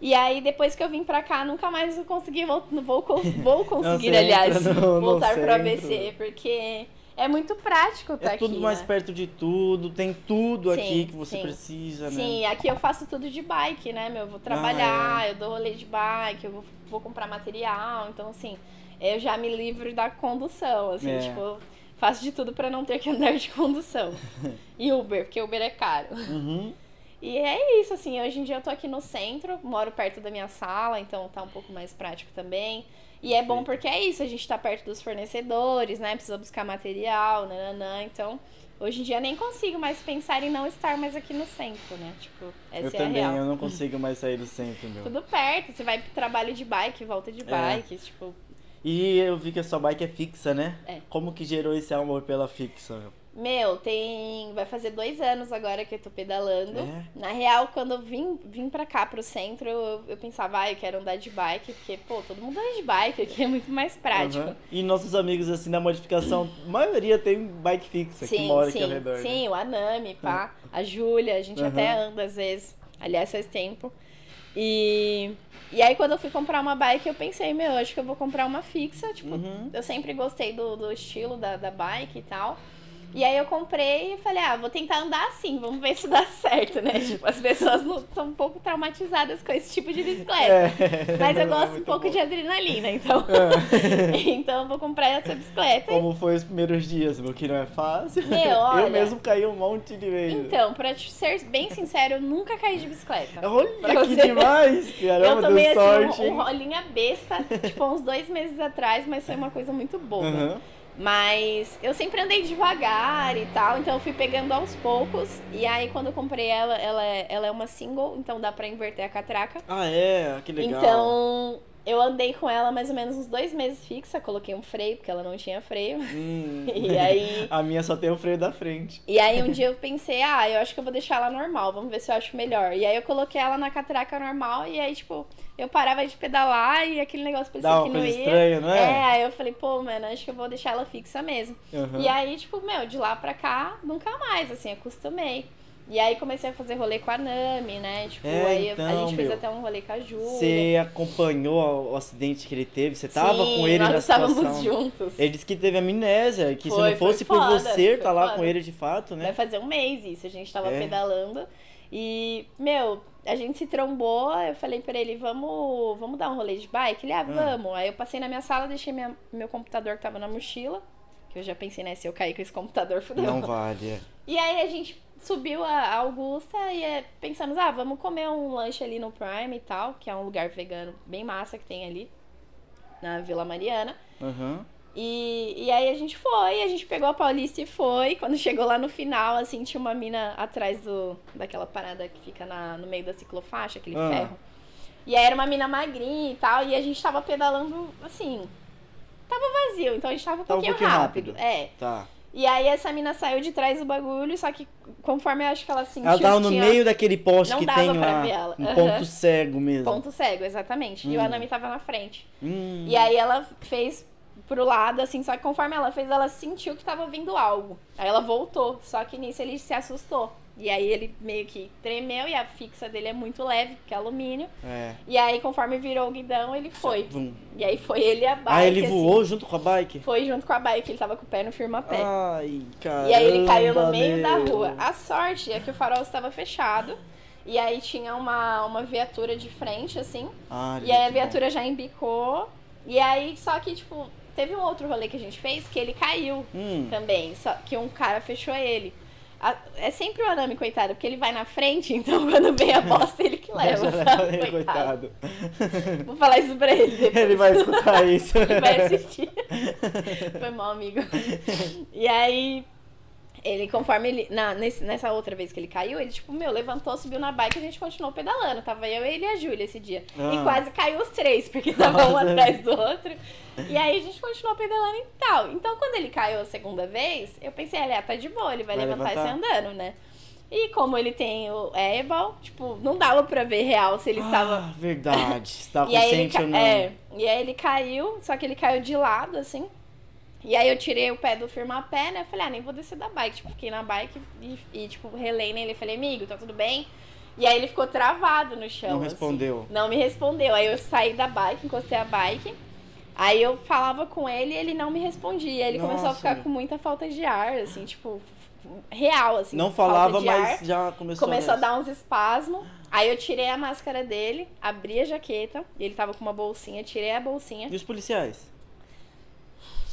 Speaker 2: E aí, depois que eu vim pra cá, nunca mais eu consegui, (laughs) vou, cons- vou conseguir, aliás,
Speaker 1: no-
Speaker 2: voltar pro. ABC, porque é muito prático estar
Speaker 1: É
Speaker 2: aqui.
Speaker 1: tudo mais
Speaker 2: né?
Speaker 1: perto de tudo, tem tudo
Speaker 2: Sim,
Speaker 1: aqui que você
Speaker 2: sim.
Speaker 1: precisa, né?
Speaker 2: Sim, aqui eu faço tudo de bike, né, meu? Eu vou trabalhar, eu dou rolê de bike, eu vou, vou comprar material, então assim, eu já me livro da condução, assim,
Speaker 1: É.
Speaker 2: tipo, faço de tudo pra não ter que andar de condução. E Uber, porque Uber é caro.
Speaker 1: Uhum.
Speaker 2: E é isso, assim, hoje em dia eu tô aqui no centro, moro perto da minha sala, então tá um pouco mais prático também. E é bom porque é isso, a gente tá perto dos fornecedores, né? Precisa buscar material, nananã. Então, hoje em dia eu nem consigo mais pensar em não estar mais aqui no centro, né? Tipo, essa
Speaker 1: eu
Speaker 2: é
Speaker 1: também,
Speaker 2: a real.
Speaker 1: eu não consigo mais sair do centro, meu.
Speaker 2: Tudo perto, você vai pro trabalho de bike, volta de
Speaker 1: É.
Speaker 2: bike, tipo,
Speaker 1: E eu vi que a sua bike é fixa, né?
Speaker 2: É.
Speaker 1: Como que gerou esse amor pela fixa, meu?
Speaker 2: Meu, tem. Vai fazer dois anos agora que eu tô pedalando.
Speaker 1: É?
Speaker 2: Na real, quando eu vim, vim pra cá pro centro, eu, eu pensava, ah, eu quero andar de bike, porque, pô, todo mundo anda de bike aqui, (laughs) é muito mais prático.
Speaker 1: Aham. E nossos amigos, assim, da modificação, a maioria tem bike fixa que
Speaker 2: Sim,
Speaker 1: mora aqui
Speaker 2: sim,
Speaker 1: ao redor. né?
Speaker 2: sim, o Anami, pá, (laughs) a Júlia, a gente
Speaker 1: Aham.
Speaker 2: até anda às vezes. Aliás, faz tempo. E, e aí, quando eu fui comprar uma bike, eu pensei, meu, acho que eu vou comprar uma fixa. Tipo,
Speaker 1: Uhum.
Speaker 2: eu sempre gostei do, do estilo da, da bike e tal. E aí eu comprei e falei, ah, vou tentar andar assim, vamos ver se dá certo, né? (laughs) Tipo, as pessoas são um pouco traumatizadas com esse tipo de bicicleta.
Speaker 1: É.
Speaker 2: Mas eu (laughs)
Speaker 1: é
Speaker 2: gosto um
Speaker 1: muito
Speaker 2: pouco
Speaker 1: bom.
Speaker 2: de adrenalina, então.
Speaker 1: É. (laughs)
Speaker 2: então eu vou comprar essa bicicleta.
Speaker 1: Como foi os primeiros dias, meu, que não é fácil.
Speaker 2: Meu, olha.
Speaker 1: Eu mesmo caí um monte de vezes.
Speaker 2: Então, pra ser bem sincero, eu nunca caí de bicicleta.
Speaker 1: Olha que demais! Caramba,
Speaker 2: eu tomei assim
Speaker 1: sorte,
Speaker 2: um, um rolinha besta, tipo, uns dois meses atrás, mas foi uma coisa muito boa.
Speaker 1: Aham.
Speaker 2: Mas eu sempre andei devagar e tal, então eu fui pegando aos poucos. E aí quando eu comprei ela, ela é, ela é uma single, então dá pra inverter a catraca.
Speaker 1: Ah, é? Que legal.
Speaker 2: Então eu andei com ela mais ou menos uns dois meses fixa, coloquei um freio, porque ela não tinha freio.
Speaker 1: Hum. (laughs)
Speaker 2: E aí. (laughs)
Speaker 1: A minha só tem o freio da frente.
Speaker 2: E aí um dia eu pensei, ah, eu acho que eu vou deixar ela normal, vamos ver se eu acho melhor. E aí eu coloquei ela na catraca normal e aí, tipo, eu parava de pedalar e aquele negócio parecia
Speaker 1: Dá
Speaker 2: que não ia.
Speaker 1: estranha, não
Speaker 2: É,
Speaker 1: é?
Speaker 2: aí eu falei, pô, mano, acho que eu vou deixar ela fixa mesmo.
Speaker 1: Aham.
Speaker 2: E aí, tipo, meu, de lá pra cá, nunca mais, assim, acostumei. E aí comecei a fazer rolê com a Nami, né? Tipo,
Speaker 1: É,
Speaker 2: aí eu- a
Speaker 1: então,
Speaker 2: gente fez
Speaker 1: meu.
Speaker 2: até um rolê com a Júlia.
Speaker 1: Você acompanhou o acidente que ele teve? Você tava
Speaker 2: Sim,
Speaker 1: com ele
Speaker 2: nós
Speaker 1: na
Speaker 2: estávamos
Speaker 1: situação?
Speaker 2: juntos.
Speaker 1: Ele disse que teve amnésia, que se
Speaker 2: Foi,
Speaker 1: não
Speaker 2: foi
Speaker 1: fosse por
Speaker 2: foda,
Speaker 1: você estar lá
Speaker 2: foda.
Speaker 1: com ele de fato, né?
Speaker 2: Vai fazer um mês isso, a gente tava
Speaker 1: É.
Speaker 2: pedalando. E, meu, a gente se trombou, eu falei pra ele, vamos, vamos dar um rolê de bike? Ele, ah, vamos. Aí eu passei na minha sala, deixei minha, meu computador que tava na mochila. Que eu já pensei, né, se eu cair com esse computador, fudeu.
Speaker 1: Não vale. é.
Speaker 2: E aí a gente subiu a Augusta e é, pensamos, ah, vamos comer um lanche ali no Prime e tal, que é um lugar vegano bem massa que tem ali, na Vila Mariana.
Speaker 1: Aham.
Speaker 2: E, e aí a gente foi, a gente pegou a Paulista e foi. Quando (laughs) chegou lá no final, assim, tinha uma mina atrás do, daquela parada que fica na, no meio da ciclofaixa, aquele
Speaker 1: Ah.
Speaker 2: ferro. E aí era uma mina magrinha e tal, e a gente tava pedalando, assim, tava vazio, então a gente tava um
Speaker 1: Tava um
Speaker 2: pouquinho,
Speaker 1: pouquinho
Speaker 2: rápido.
Speaker 1: rápido.
Speaker 2: É.
Speaker 1: Tá.
Speaker 2: E aí essa mina saiu de trás do bagulho, só que conforme eu acho que ela sentiu
Speaker 1: Ela tava no
Speaker 2: tinha
Speaker 1: meio daquele poste que tem lá. Um ponto cego mesmo.
Speaker 2: ponto cego, exatamente. E o
Speaker 1: Hum.
Speaker 2: Anami tava na frente.
Speaker 1: Hum.
Speaker 2: E aí ela fez pro lado, assim, só que conforme ela fez, ela sentiu que tava vindo algo. Aí ela voltou, só que nisso ele se assustou. E aí ele meio que tremeu e a fixa dele é muito leve, porque é alumínio.
Speaker 1: É.
Speaker 2: E aí conforme virou o guidão, ele foi. E aí foi ele e a bike.
Speaker 1: Ah, ele
Speaker 2: assim.
Speaker 1: voou junto com a bike?
Speaker 2: Foi junto com a bike, ele tava com o pé no firma-pé.
Speaker 1: Ai, caramba.
Speaker 2: E aí ele caiu no meio da
Speaker 1: meu.
Speaker 2: rua. A sorte é que o farol estava fechado. E aí tinha uma, uma viatura de frente, assim.
Speaker 1: Ah,
Speaker 2: E aí a viatura já embicou. E aí, só que, tipo, teve um outro rolê que a gente fez que ele caiu
Speaker 1: bom. Hum.
Speaker 2: também. Só que um cara fechou ele. A- É sempre o Anami, coitado, porque ele vai na frente, então (laughs) quando vem a bosta, ele que leva, sabe? Coitado.
Speaker 1: coitado. (laughs)
Speaker 2: Vou falar isso pra ele depois.
Speaker 1: Ele vai escutar (laughs) isso.
Speaker 2: Ele vai assistir. Foi mal, amigo. E aí, ele, conforme ele. Na, nesse- nessa outra vez que ele caiu, ele, tipo, meu, levantou, subiu na bike e a gente continuou pedalando. Tava eu, ele e a Júlia esse dia.
Speaker 1: Ah.
Speaker 2: E quase caiu os três, porque (laughs) tava um atrás do outro. E aí a gente continuou pedalando e tal. Então, quando ele caiu a segunda vez, eu pensei, ele ah, tá de boa, ele vai,
Speaker 1: Vai
Speaker 2: levantar, e sair
Speaker 1: levantar.
Speaker 2: andando, né? E como ele tem o airball, tipo, não dava pra ver real se ele estava
Speaker 1: Ah, verdade. (laughs) Estava
Speaker 2: e ele
Speaker 1: consciente ou não.
Speaker 2: é, e aí ele caiu, só que ele caiu de lado, assim. E aí eu tirei o pé do firma-pé, né? Falei, ah, nem vou descer da bike. Tipo, fiquei na bike e, e, tipo, relei nele. Falei, amigo, tá tudo bem? E aí ele ficou travado no chão.
Speaker 1: Não
Speaker 2: assim.
Speaker 1: respondeu.
Speaker 2: Não me respondeu. Aí eu saí da bike, encostei a bike. Aí eu falava com ele e ele não me respondia. Ele começou a
Speaker 1: Nossa,
Speaker 2: ficar com muita falta de ar, assim, tipo, real, assim.
Speaker 1: Não falava,
Speaker 2: de ar
Speaker 1: mas já começou
Speaker 2: começou a
Speaker 1: nessa.
Speaker 2: dar uns espasmos. Aí eu tirei a máscara dele, abri a jaqueta, e ele tava com uma bolsinha, tirei a bolsinha.
Speaker 1: E os policiais?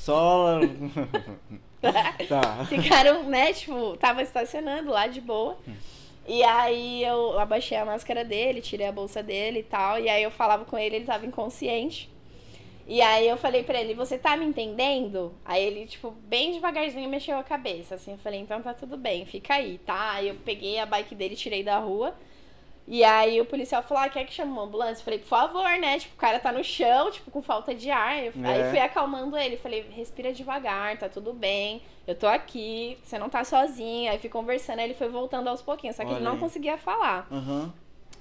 Speaker 1: Só. (laughs) tá.
Speaker 2: Ficaram, né, tipo, tava estacionando lá de boa.
Speaker 1: Hum.
Speaker 2: E aí eu abaixei a máscara dele, tirei a bolsa dele e tal. E aí eu falava com ele, ele tava inconsciente. E aí eu falei pra ele, você tá me entendendo? Aí ele, tipo, bem devagarzinho mexeu a cabeça, assim. Eu falei, então tá tudo bem, fica aí, tá? Aí eu peguei a bike dele, tirei da rua. E aí o policial falou, ah, quer que chame uma ambulância? Eu falei, por favor, né? Tipo, o cara tá no chão, tipo, com falta de ar. Eu-
Speaker 1: É.
Speaker 2: Aí fui acalmando ele, falei, respira devagar, tá tudo bem. Eu tô aqui, você não tá sozinha. Aí fui conversando, aí ele foi voltando aos pouquinhos, só que
Speaker 1: Olha
Speaker 2: ele não
Speaker 1: aí.
Speaker 2: conseguia falar.
Speaker 1: Aham.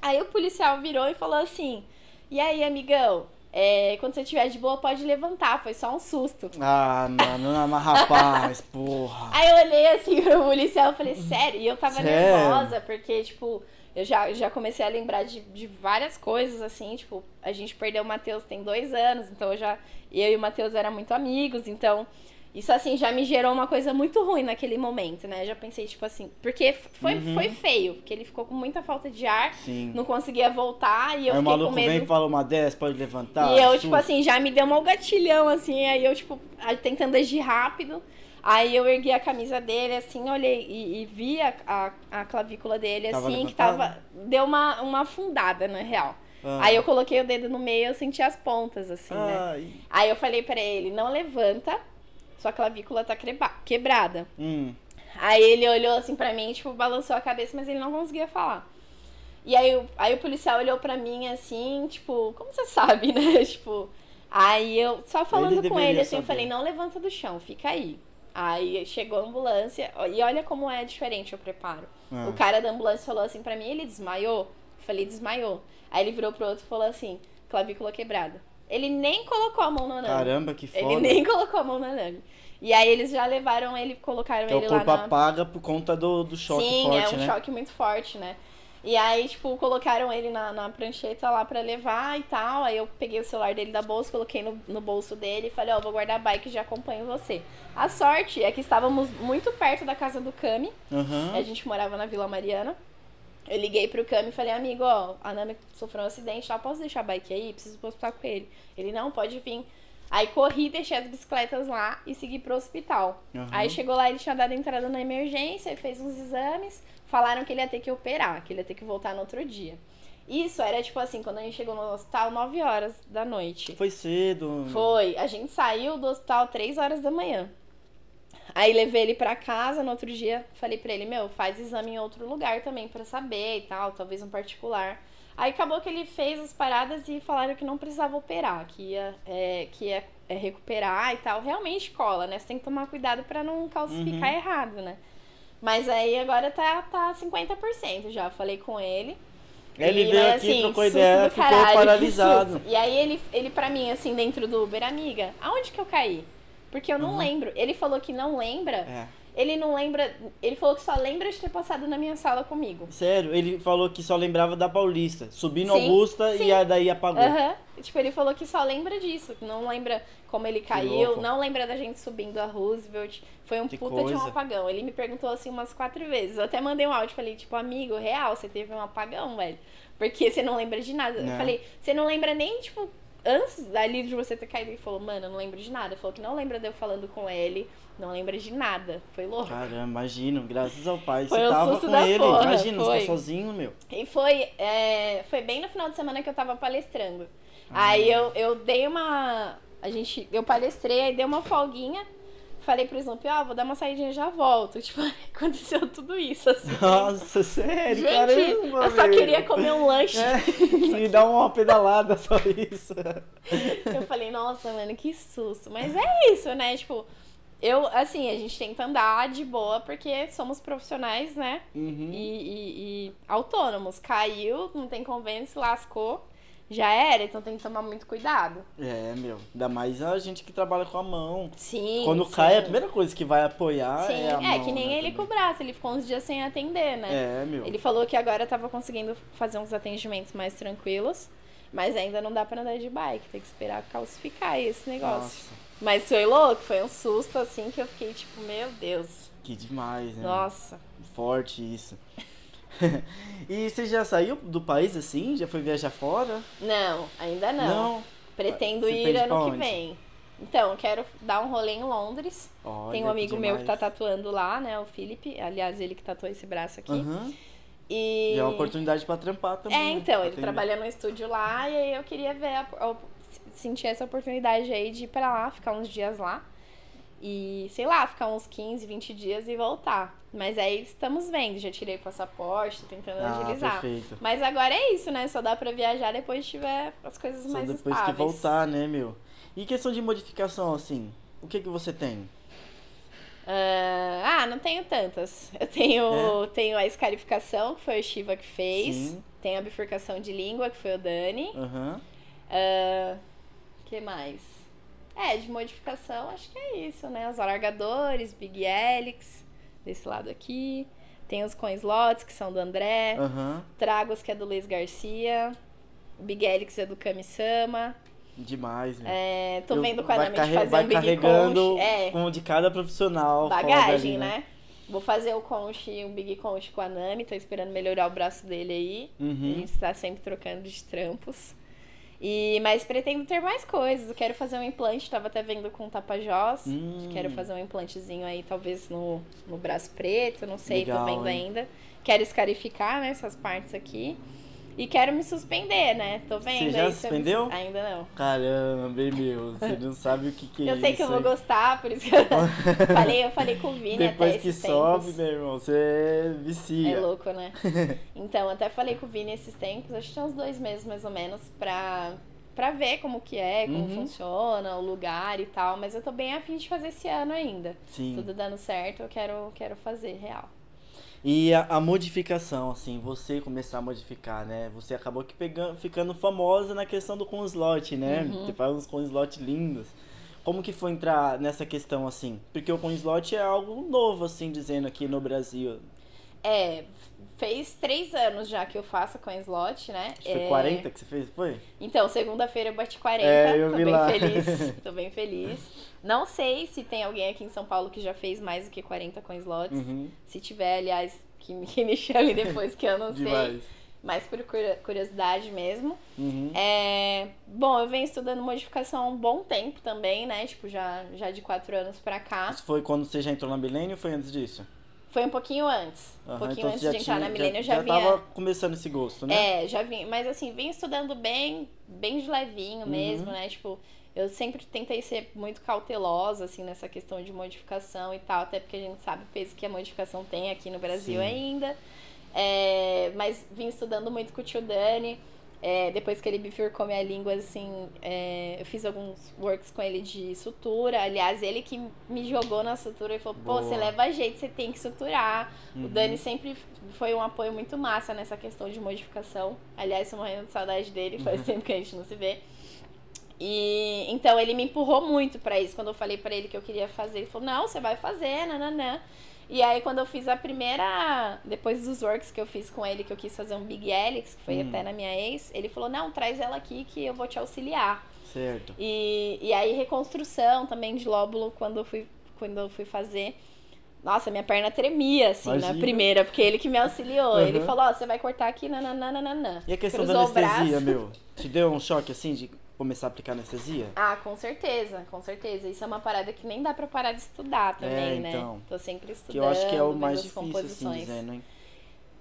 Speaker 2: Aí o policial virou e falou assim: E aí, amigão, é, quando você estiver de boa, pode levantar, foi só um susto.
Speaker 1: Ah, mano, não, mas rapaz, porra.
Speaker 2: Aí eu olhei assim pro policial e falei, sério? E eu tava
Speaker 1: Sério?
Speaker 2: nervosa, porque, tipo, eu já, já comecei a lembrar de, de várias coisas, assim, tipo, a gente perdeu o Matheus tem dois anos, então eu já. Eu e o Matheus eram muito amigos, então. Isso, assim, já me gerou uma coisa muito ruim naquele momento, né? Já pensei, tipo assim. Porque foi,
Speaker 1: Uhum.
Speaker 2: foi feio, porque ele ficou com muita falta de ar,
Speaker 1: Sim.
Speaker 2: não conseguia voltar e eu
Speaker 1: Aí o
Speaker 2: fiquei
Speaker 1: maluco
Speaker 2: com medo.
Speaker 1: vem e fala uma dessas, pode levantar.
Speaker 2: E eu, tipo assim, já me deu um gatilhão, assim, aí eu, tipo, tentando agir rápido. Aí eu ergui a camisa dele, assim, olhei e, e vi a, a, a clavícula dele,
Speaker 1: Tava
Speaker 2: assim, que
Speaker 1: levantada?
Speaker 2: tava. Deu uma, uma afundada, na real.
Speaker 1: Ah.
Speaker 2: Aí eu coloquei o dedo no meio e eu senti as pontas, assim, né?
Speaker 1: Ai.
Speaker 2: Aí eu falei pra ele, não levanta, sua clavícula tá quebrada.
Speaker 1: Hum.
Speaker 2: Aí ele olhou assim pra mim, tipo, balançou a cabeça, mas ele não conseguia falar. E aí, o- aí o policial olhou pra mim assim, tipo, como você sabe, (laughs) né? Tipo, aí eu só falando com
Speaker 1: deveria
Speaker 2: ele assim, eu
Speaker 1: saber.
Speaker 2: falei, não levanta do chão, fica aí. Aí chegou a ambulância, e olha como é diferente o preparo.
Speaker 1: Ah.
Speaker 2: O cara da ambulância falou assim pra mim, ele desmaiou? Eu falei, desmaiou. Aí ele virou pro outro e falou assim, clavícula quebrada. Ele nem colocou a mão no aname.
Speaker 1: Caramba, que foda.
Speaker 2: Ele nem (laughs) colocou a mão no aname. E aí eles já levaram ele, colocaram
Speaker 1: Que é o
Speaker 2: ele lá
Speaker 1: corpo
Speaker 2: na...
Speaker 1: apaga por conta do, do choque
Speaker 2: Sim,
Speaker 1: forte,
Speaker 2: é um
Speaker 1: né?
Speaker 2: choque muito forte, né? E aí, tipo, colocaram ele na, na prancheta lá pra levar e tal. Aí eu peguei o celular dele da bolsa, coloquei no, no bolso dele e falei, ó, vou guardar a bike e já acompanho você. A sorte é que estávamos muito perto da casa do Cami.
Speaker 1: Aham.
Speaker 2: A gente morava na Vila Mariana. Eu liguei pro Cami e falei, amigo, ó, a Nami sofreu um acidente, tá? Posso deixar a bike aí? Preciso hospital com ele. Ele, não, pode vir. Aí corri, deixei as bicicletas lá e segui pro hospital.
Speaker 1: Aham.
Speaker 2: Aí chegou lá, ele tinha dado entrada na emergência, fez uns exames, falaram que ele ia ter que operar, que ele ia ter que voltar no outro dia. Isso era tipo assim, quando a gente chegou no hospital, 9 horas da noite.
Speaker 1: Foi cedo.
Speaker 2: Foi, a gente saiu do hospital 3 horas da manhã. Aí levei ele pra casa, no outro dia falei pra ele, meu, faz exame em outro lugar também pra saber e tal, talvez um particular. Aí acabou que ele fez as paradas e falaram que não precisava operar, que ia, é, que ia é, recuperar e tal. Realmente cola, né? Você tem que tomar cuidado pra não calcificar
Speaker 1: Uhum.
Speaker 2: errado, né? Mas aí agora tá, tá 50% já, falei com ele.
Speaker 1: Ele
Speaker 2: E,
Speaker 1: veio aqui,
Speaker 2: assim,
Speaker 1: trocou ideia, ficou
Speaker 2: caralho,
Speaker 1: paralisado. (laughs)
Speaker 2: E aí ele, ele pra mim, assim, dentro do Uber, amiga, aonde que eu caí? Porque eu não
Speaker 1: Uhum.
Speaker 2: lembro. Ele falou que não lembra.
Speaker 1: É.
Speaker 2: ele não lembra. Ele falou que só lembra de ter passado na minha sala comigo.
Speaker 1: Sério, ele falou que só lembrava da Paulista. Subi no
Speaker 2: Sim,
Speaker 1: Augusta
Speaker 2: sim.
Speaker 1: e aí daí apagou.
Speaker 2: Aham. Tipo, ele falou que só lembra disso, que não lembra como ele caiu, não lembra da gente subindo a Roosevelt. Foi um
Speaker 1: Que
Speaker 2: puta de
Speaker 1: coisa.
Speaker 2: um apagão. Ele me perguntou assim umas quatro vezes. Eu até mandei um áudio, falei, tipo, amigo, real, você teve um apagão, velho. Porque você não lembra de nada. Eu
Speaker 1: Não.
Speaker 2: falei, você não lembra nem, tipo, antes ali de você ter caído. Ele falou, mano, eu não lembro de nada. Ele falou que não lembra de eu falando com ele, não lembra de nada. Foi louco.
Speaker 1: Caramba, imagino, graças ao pai.
Speaker 2: Foi
Speaker 1: você tava com ele.
Speaker 2: porra,
Speaker 1: imagina, você
Speaker 2: foi.
Speaker 1: tá sozinho, meu.
Speaker 2: E foi, é, foi bem no final de semana que eu tava palestrando.
Speaker 1: Ah.
Speaker 2: Aí eu, eu dei uma. A gente. Eu palestrei, aí dei uma folguinha. Falei pro Snoopy, ó, vou dar uma saidinha e já volto. (laughs) Tipo, aconteceu tudo isso, assim.
Speaker 1: Nossa, sério,
Speaker 2: Gente,
Speaker 1: caramba,
Speaker 2: eu só
Speaker 1: velho.
Speaker 2: queria comer um lanche.
Speaker 1: É, (laughs) me dá uma pedalada, só isso.
Speaker 2: Eu falei, nossa, mano, que susto. Mas é isso, né? Tipo, eu, assim, a gente tenta andar de boa porque somos profissionais, né?
Speaker 1: Uhum.
Speaker 2: E, e- e autônomos. Caiu, não tem convênio, se lascou, já era. Então tem que tomar muito cuidado.
Speaker 1: É, meu. Ainda mais a gente que trabalha com a mão.
Speaker 2: Sim.
Speaker 1: Quando
Speaker 2: sim.
Speaker 1: cai, a primeira coisa que vai apoiar
Speaker 2: Sim,
Speaker 1: é a
Speaker 2: é,
Speaker 1: mão,
Speaker 2: que nem
Speaker 1: né,
Speaker 2: ele com o
Speaker 1: também.
Speaker 2: braço, ele ficou uns dias sem atender, né?
Speaker 1: É, meu.
Speaker 2: Ele falou que agora tava conseguindo fazer uns atendimentos mais tranquilos, mas ainda não dá pra andar de bike, tem que esperar calcificar esse negócio.
Speaker 1: Nossa,
Speaker 2: Mas foi louco, foi um susto assim que eu fiquei tipo, meu Deus.
Speaker 1: que demais, né?
Speaker 2: Nossa.
Speaker 1: Forte isso. (laughs) e você já saiu do país assim? Já foi viajar fora?
Speaker 2: Não, ainda não. Pretendo
Speaker 1: Você
Speaker 2: ir ano que
Speaker 1: onde?
Speaker 2: vem. Então, quero dar um rolê em Londres.
Speaker 1: Olha,
Speaker 2: Tem um amigo meu que tá tatuando lá, né? O Felipe. Aliás, ele que tatuou esse braço aqui.
Speaker 1: Aham.
Speaker 2: E.
Speaker 1: E é uma oportunidade pra trampar também.
Speaker 2: É,
Speaker 1: né?
Speaker 2: então, ele
Speaker 1: Atender.
Speaker 2: trabalha no estúdio lá e aí eu queria ver, a, sentir essa oportunidade aí de ir pra lá, ficar uns dias lá. E, sei lá, ficar uns 15, 20 dias e voltar. Mas aí estamos vendo, já tirei o passaporte, tô tentando
Speaker 1: Ah,
Speaker 2: agilizar.
Speaker 1: perfeito.
Speaker 2: Mas agora é isso, né? Só dá pra viajar depois que tiver as coisas
Speaker 1: Só
Speaker 2: mais
Speaker 1: depois
Speaker 2: estáveis.
Speaker 1: que voltar, né, meu? E questão de modificação, assim, o que que você tem?
Speaker 2: Ah, ah, não tenho tantas. Eu tenho, tenho a escarificação, que foi o Shiva que fez.
Speaker 1: É? Sim.
Speaker 2: Tenho a bifurcação de língua, que foi o Dani.
Speaker 1: Aham.
Speaker 2: Ah, que mais? É, de modificação, acho que é isso, né? Os alargadores, Big Helix, desse lado aqui. Tem os com slots, que são do André.
Speaker 1: Aham.
Speaker 2: Tragos, que é do Luiz Garcia. Big Helix é do Kami-sama.
Speaker 1: Demais, meu.
Speaker 2: É, tô
Speaker 1: Eu-
Speaker 2: vendo a Nami de
Speaker 1: carre-
Speaker 2: fazer
Speaker 1: vai
Speaker 2: um Big
Speaker 1: carregando
Speaker 2: Conch. É,
Speaker 1: o de cada profissional.
Speaker 2: bagagem,
Speaker 1: ali,
Speaker 2: né? Vou fazer o conche, um Big Conch com a Nami. Tô esperando melhorar o braço dele aí. A
Speaker 1: Uhum.
Speaker 2: gente tá sempre trocando de trampos. E, mas pretendo ter mais coisas. Eu quero fazer um implante, tava até vendo com Tapajós.
Speaker 1: Hum.
Speaker 2: Quero fazer um implantezinho aí, talvez no, no braço preto, não sei,
Speaker 1: Legal,
Speaker 2: tô vendo
Speaker 1: hein?
Speaker 2: ainda. Quero escarificar, né, essas partes aqui. E quero me suspender, né? Tô vendo.
Speaker 1: já
Speaker 2: aí se eu me-
Speaker 1: suspendeu?
Speaker 2: Ainda não.
Speaker 1: Caramba, meu. Você não sabe o que, que é (laughs)
Speaker 2: Eu sei
Speaker 1: isso.
Speaker 2: que eu vou gostar, por isso que eu (laughs) falei, eu falei com o Vini
Speaker 1: Depois
Speaker 2: até
Speaker 1: que
Speaker 2: esses
Speaker 1: sobe,
Speaker 2: tempos.
Speaker 1: meu irmão, você vicia.
Speaker 2: É louco, né? (laughs) Então, até falei com o Vini esses tempos, acho que tem uns dois meses mais ou menos, pra, pra ver como que é, como
Speaker 1: Uhum.
Speaker 2: funciona, o lugar e tal. Mas eu tô bem afim de fazer esse ano ainda.
Speaker 1: Sim.
Speaker 2: Tudo dando certo, eu quero, quero fazer real.
Speaker 1: E a, a modificação, assim, você começar a modificar, né? Você acabou que pegando, ficando famosa na questão do com slot, né?
Speaker 2: Uhum.
Speaker 1: Você faz uns com slot lindos. Como que foi entrar nessa questão, assim? Porque o com slot é algo novo, assim, dizendo aqui no Brasil.
Speaker 2: É, fez três anos já que eu faço com slot, né?
Speaker 1: Acho que foi
Speaker 2: É,
Speaker 1: 40 que você fez, foi?
Speaker 2: Então, segunda-feira eu bati 40,
Speaker 1: É, eu
Speaker 2: tô bem
Speaker 1: lá.
Speaker 2: feliz. (laughs) Tô bem feliz. Não sei se tem alguém aqui em São Paulo que já fez mais do que 40 com slots.
Speaker 1: Uhum.
Speaker 2: Se tiver, aliás, que me, que me chame depois que eu não sei. Mas por curi- curiosidade mesmo.
Speaker 1: Uhum.
Speaker 2: É, bom, eu venho estudando modificação há um bom tempo também, né? Tipo, já, já de quatro anos pra cá.
Speaker 1: Isso foi quando você já entrou na Milênio ou foi antes disso?
Speaker 2: Foi um pouquinho antes. Um
Speaker 1: Aham,
Speaker 2: pouquinho
Speaker 1: então
Speaker 2: antes de entrar na Milênio, eu já,
Speaker 1: já
Speaker 2: vinha.
Speaker 1: tava começando esse gosto, né?
Speaker 2: É, já vim. Mas assim, vim estudando bem, bem de levinho
Speaker 1: Uhum.
Speaker 2: mesmo, né? Tipo, eu sempre tentei ser muito cautelosa, assim, nessa questão de modificação e tal, até porque a gente sabe o peso que a modificação tem aqui no Brasil
Speaker 1: Sim.
Speaker 2: ainda. É, mas vim estudando muito com o tio Dani. É, depois que ele bifurcou minha língua, assim, é, eu fiz alguns works com ele de sutura. Aliás, ele que me jogou na sutura e falou: pô,
Speaker 1: Boa.
Speaker 2: você leva jeito, você tem que suturar. O
Speaker 1: Uhum.
Speaker 2: Dani sempre foi um apoio muito massa nessa questão de modificação. Aliás, tô morrendo de saudade dele, faz
Speaker 1: Uhum.
Speaker 2: tempo que a gente não se vê. E então ele me empurrou muito pra isso. Quando eu falei pra ele que eu queria fazer, ele falou: "Não, você vai fazer, nananã". E aí quando eu fiz a primeira, depois dos works que eu fiz com ele, que eu quis fazer um Big Helix, que foi
Speaker 1: Hum.
Speaker 2: até na minha ex, ele falou: "Não, traz ela aqui que eu vou te auxiliar".
Speaker 1: Certo.
Speaker 2: E, e aí reconstrução também de lóbulo quando eu fui quando eu fui fazer. Nossa, minha perna tremia, assim, na
Speaker 1: Imagina.
Speaker 2: primeira, porque ele que me auxiliou. Ele
Speaker 1: Uhum.
Speaker 2: falou, ó, você vai cortar aqui, nananana.
Speaker 1: E a questão
Speaker 2: Cruzou
Speaker 1: da anestesia, meu? Te deu um choque assim de começar a aplicar anestesia?
Speaker 2: Ah, com certeza, com certeza. Isso é uma parada que nem dá pra parar de estudar também,
Speaker 1: É,
Speaker 2: né?
Speaker 1: então.
Speaker 2: Tô sempre estudando.
Speaker 1: Que eu acho que é o mais difícil, assim, dizendo, hein?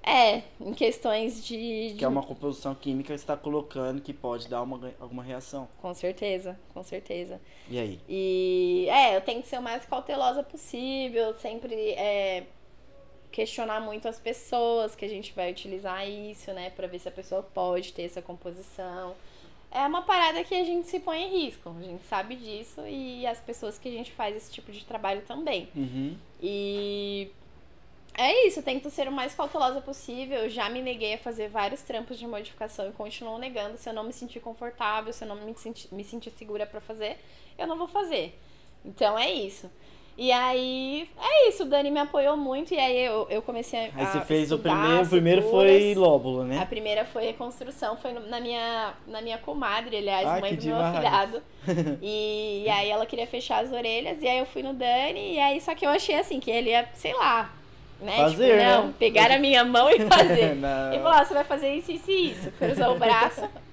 Speaker 2: É, em questões de. de-
Speaker 1: Que é uma composição química que você tá colocando que pode dar uma, alguma reação.
Speaker 2: Com certeza, com certeza.
Speaker 1: E aí?
Speaker 2: E é, eu tento ser o mais cautelosa possível, sempre é, questionar muito as pessoas que a gente vai utilizar isso, né? Pra ver se a pessoa pode ter essa composição. É uma parada que a gente se põe em risco, a gente sabe disso e as pessoas que a gente faz esse tipo de trabalho também.
Speaker 1: Uhum.
Speaker 2: E é isso, tento ser o mais cautelosa possível. Eu já me neguei a fazer vários trampos de modificação e continuo negando. Se eu não me sentir confortável, se eu não me me sentir segura pra fazer, eu não vou fazer. Então é isso. E aí, é isso, o Dani me apoiou muito e aí eu, eu comecei a.
Speaker 1: Aí você
Speaker 2: a
Speaker 1: fez o primeiro, o primeiro foi lóbulo,
Speaker 2: A
Speaker 1: né?
Speaker 2: primeira foi reconstrução, foi na minha, na minha comadre, aliás, mãe do meu afilhado. (laughs) E, e aí ela queria fechar as orelhas, e aí eu fui no Dani, e aí só que eu achei assim, que ele ia, sei lá, né?
Speaker 1: Fazer,
Speaker 2: tipo, não,
Speaker 1: né?
Speaker 2: pegar a minha mão e (laughs) fazer. Ele falou, ó, você vai fazer isso, isso e isso. Cruzou o braço. (laughs)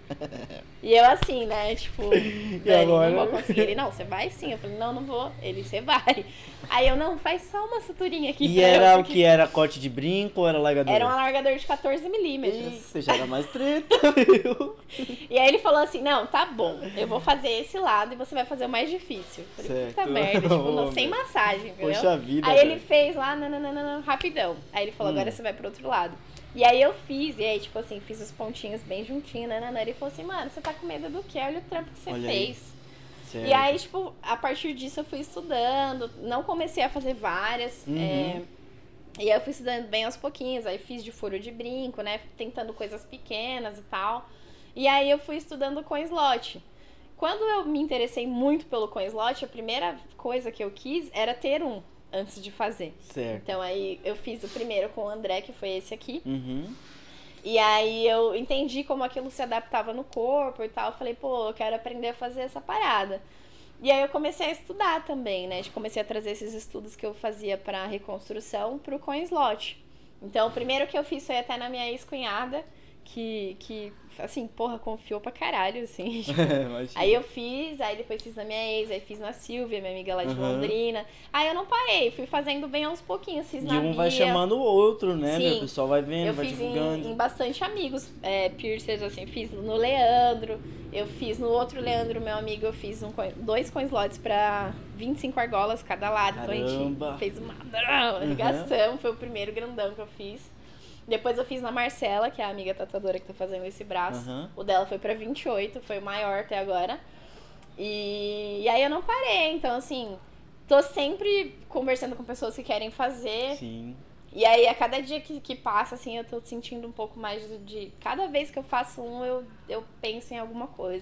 Speaker 2: E eu assim, né? Tipo, (laughs) Dani,
Speaker 1: agora?
Speaker 2: não vou conseguir. Ele, não, você vai sim. Eu falei, não, não vou. Ele, você vai. Aí eu, não, faz só uma suturinha aqui
Speaker 1: E
Speaker 2: pra eu,
Speaker 1: era o
Speaker 2: porque
Speaker 1: que? Era corte de brinco ou era largador?
Speaker 2: Era um alargador de 14 milímetros.
Speaker 1: Você já era mais treta, (laughs) viu?
Speaker 2: E aí ele falou assim, não, tá bom, eu vou fazer esse lado e você vai fazer o mais difícil. Eu falei, puta
Speaker 1: Certo.
Speaker 2: merda, tipo, não, sem massagem, entendeu?
Speaker 1: Poxa vida,
Speaker 2: Aí ele fez lá, nananana, rapidão. Aí ele falou,
Speaker 1: Hum.
Speaker 2: agora você vai pro outro lado. E aí eu fiz, e aí, tipo assim, fiz os pontinhos bem juntinho, nananana. Ele falou assim, mano, você tá com medo do quê? Olha o trampo que você
Speaker 1: Olha aí.
Speaker 2: fez.
Speaker 1: Certo.
Speaker 2: E aí, tipo, a partir disso eu fui estudando, não comecei a fazer várias.
Speaker 1: Uhum.
Speaker 2: é, e aí eu fui estudando bem aos pouquinhos, aí fiz de furo de brinco, né? Tentando coisas pequenas e tal. E aí eu fui estudando com slot. Quando eu me interessei muito pelo coin slot, a primeira coisa que eu quis era ter um antes de fazer.
Speaker 1: Certo.
Speaker 2: Então aí eu fiz o primeiro com o André, que foi esse aqui.
Speaker 1: Uhum.
Speaker 2: E aí eu entendi como aquilo se adaptava no corpo e tal. Eu falei, pô, eu quero aprender a fazer essa parada. E aí eu comecei a estudar também, né? Comecei a trazer esses estudos que eu fazia pra reconstrução pro coin slot. Então, o primeiro que eu fiz foi até na minha ex-cunhada, que, que, assim, porra, confiou pra caralho, assim. (laughs)
Speaker 1: Imagina.
Speaker 2: Aí eu fiz, aí depois fiz na minha ex, aí fiz na Silvia, minha amiga lá de
Speaker 1: Uhum.
Speaker 2: Londrina. Aí eu não parei, fui fazendo bem aos pouquinhos, fiz
Speaker 1: E
Speaker 2: na
Speaker 1: um vai
Speaker 2: Bia.
Speaker 1: chamando o outro, né?
Speaker 2: Sim.
Speaker 1: meu? O pessoal vai vendo,
Speaker 2: Eu
Speaker 1: vai
Speaker 2: fiz em,
Speaker 1: divulgando.
Speaker 2: em bastante amigos é, piercers, assim, fiz no Leandro, eu fiz no outro Leandro, meu amigo, eu fiz um, coin- dois coinslots pra 25 argolas cada lado. Então a
Speaker 1: Caramba.
Speaker 2: gente fez uma ligação, foi o primeiro grandão que eu fiz. Depois eu fiz na Marcela, que é a amiga tatuadora que tá fazendo esse braço.
Speaker 1: Aham.
Speaker 2: O dela foi pra 28, foi o maior até agora. E, e aí eu não parei, então assim, tô sempre conversando com pessoas que querem fazer.
Speaker 1: Sim.
Speaker 2: E aí, a cada dia que, que passa, assim, eu tô sentindo um pouco mais de. Cada vez que eu faço um, eu, eu penso em alguma coisa.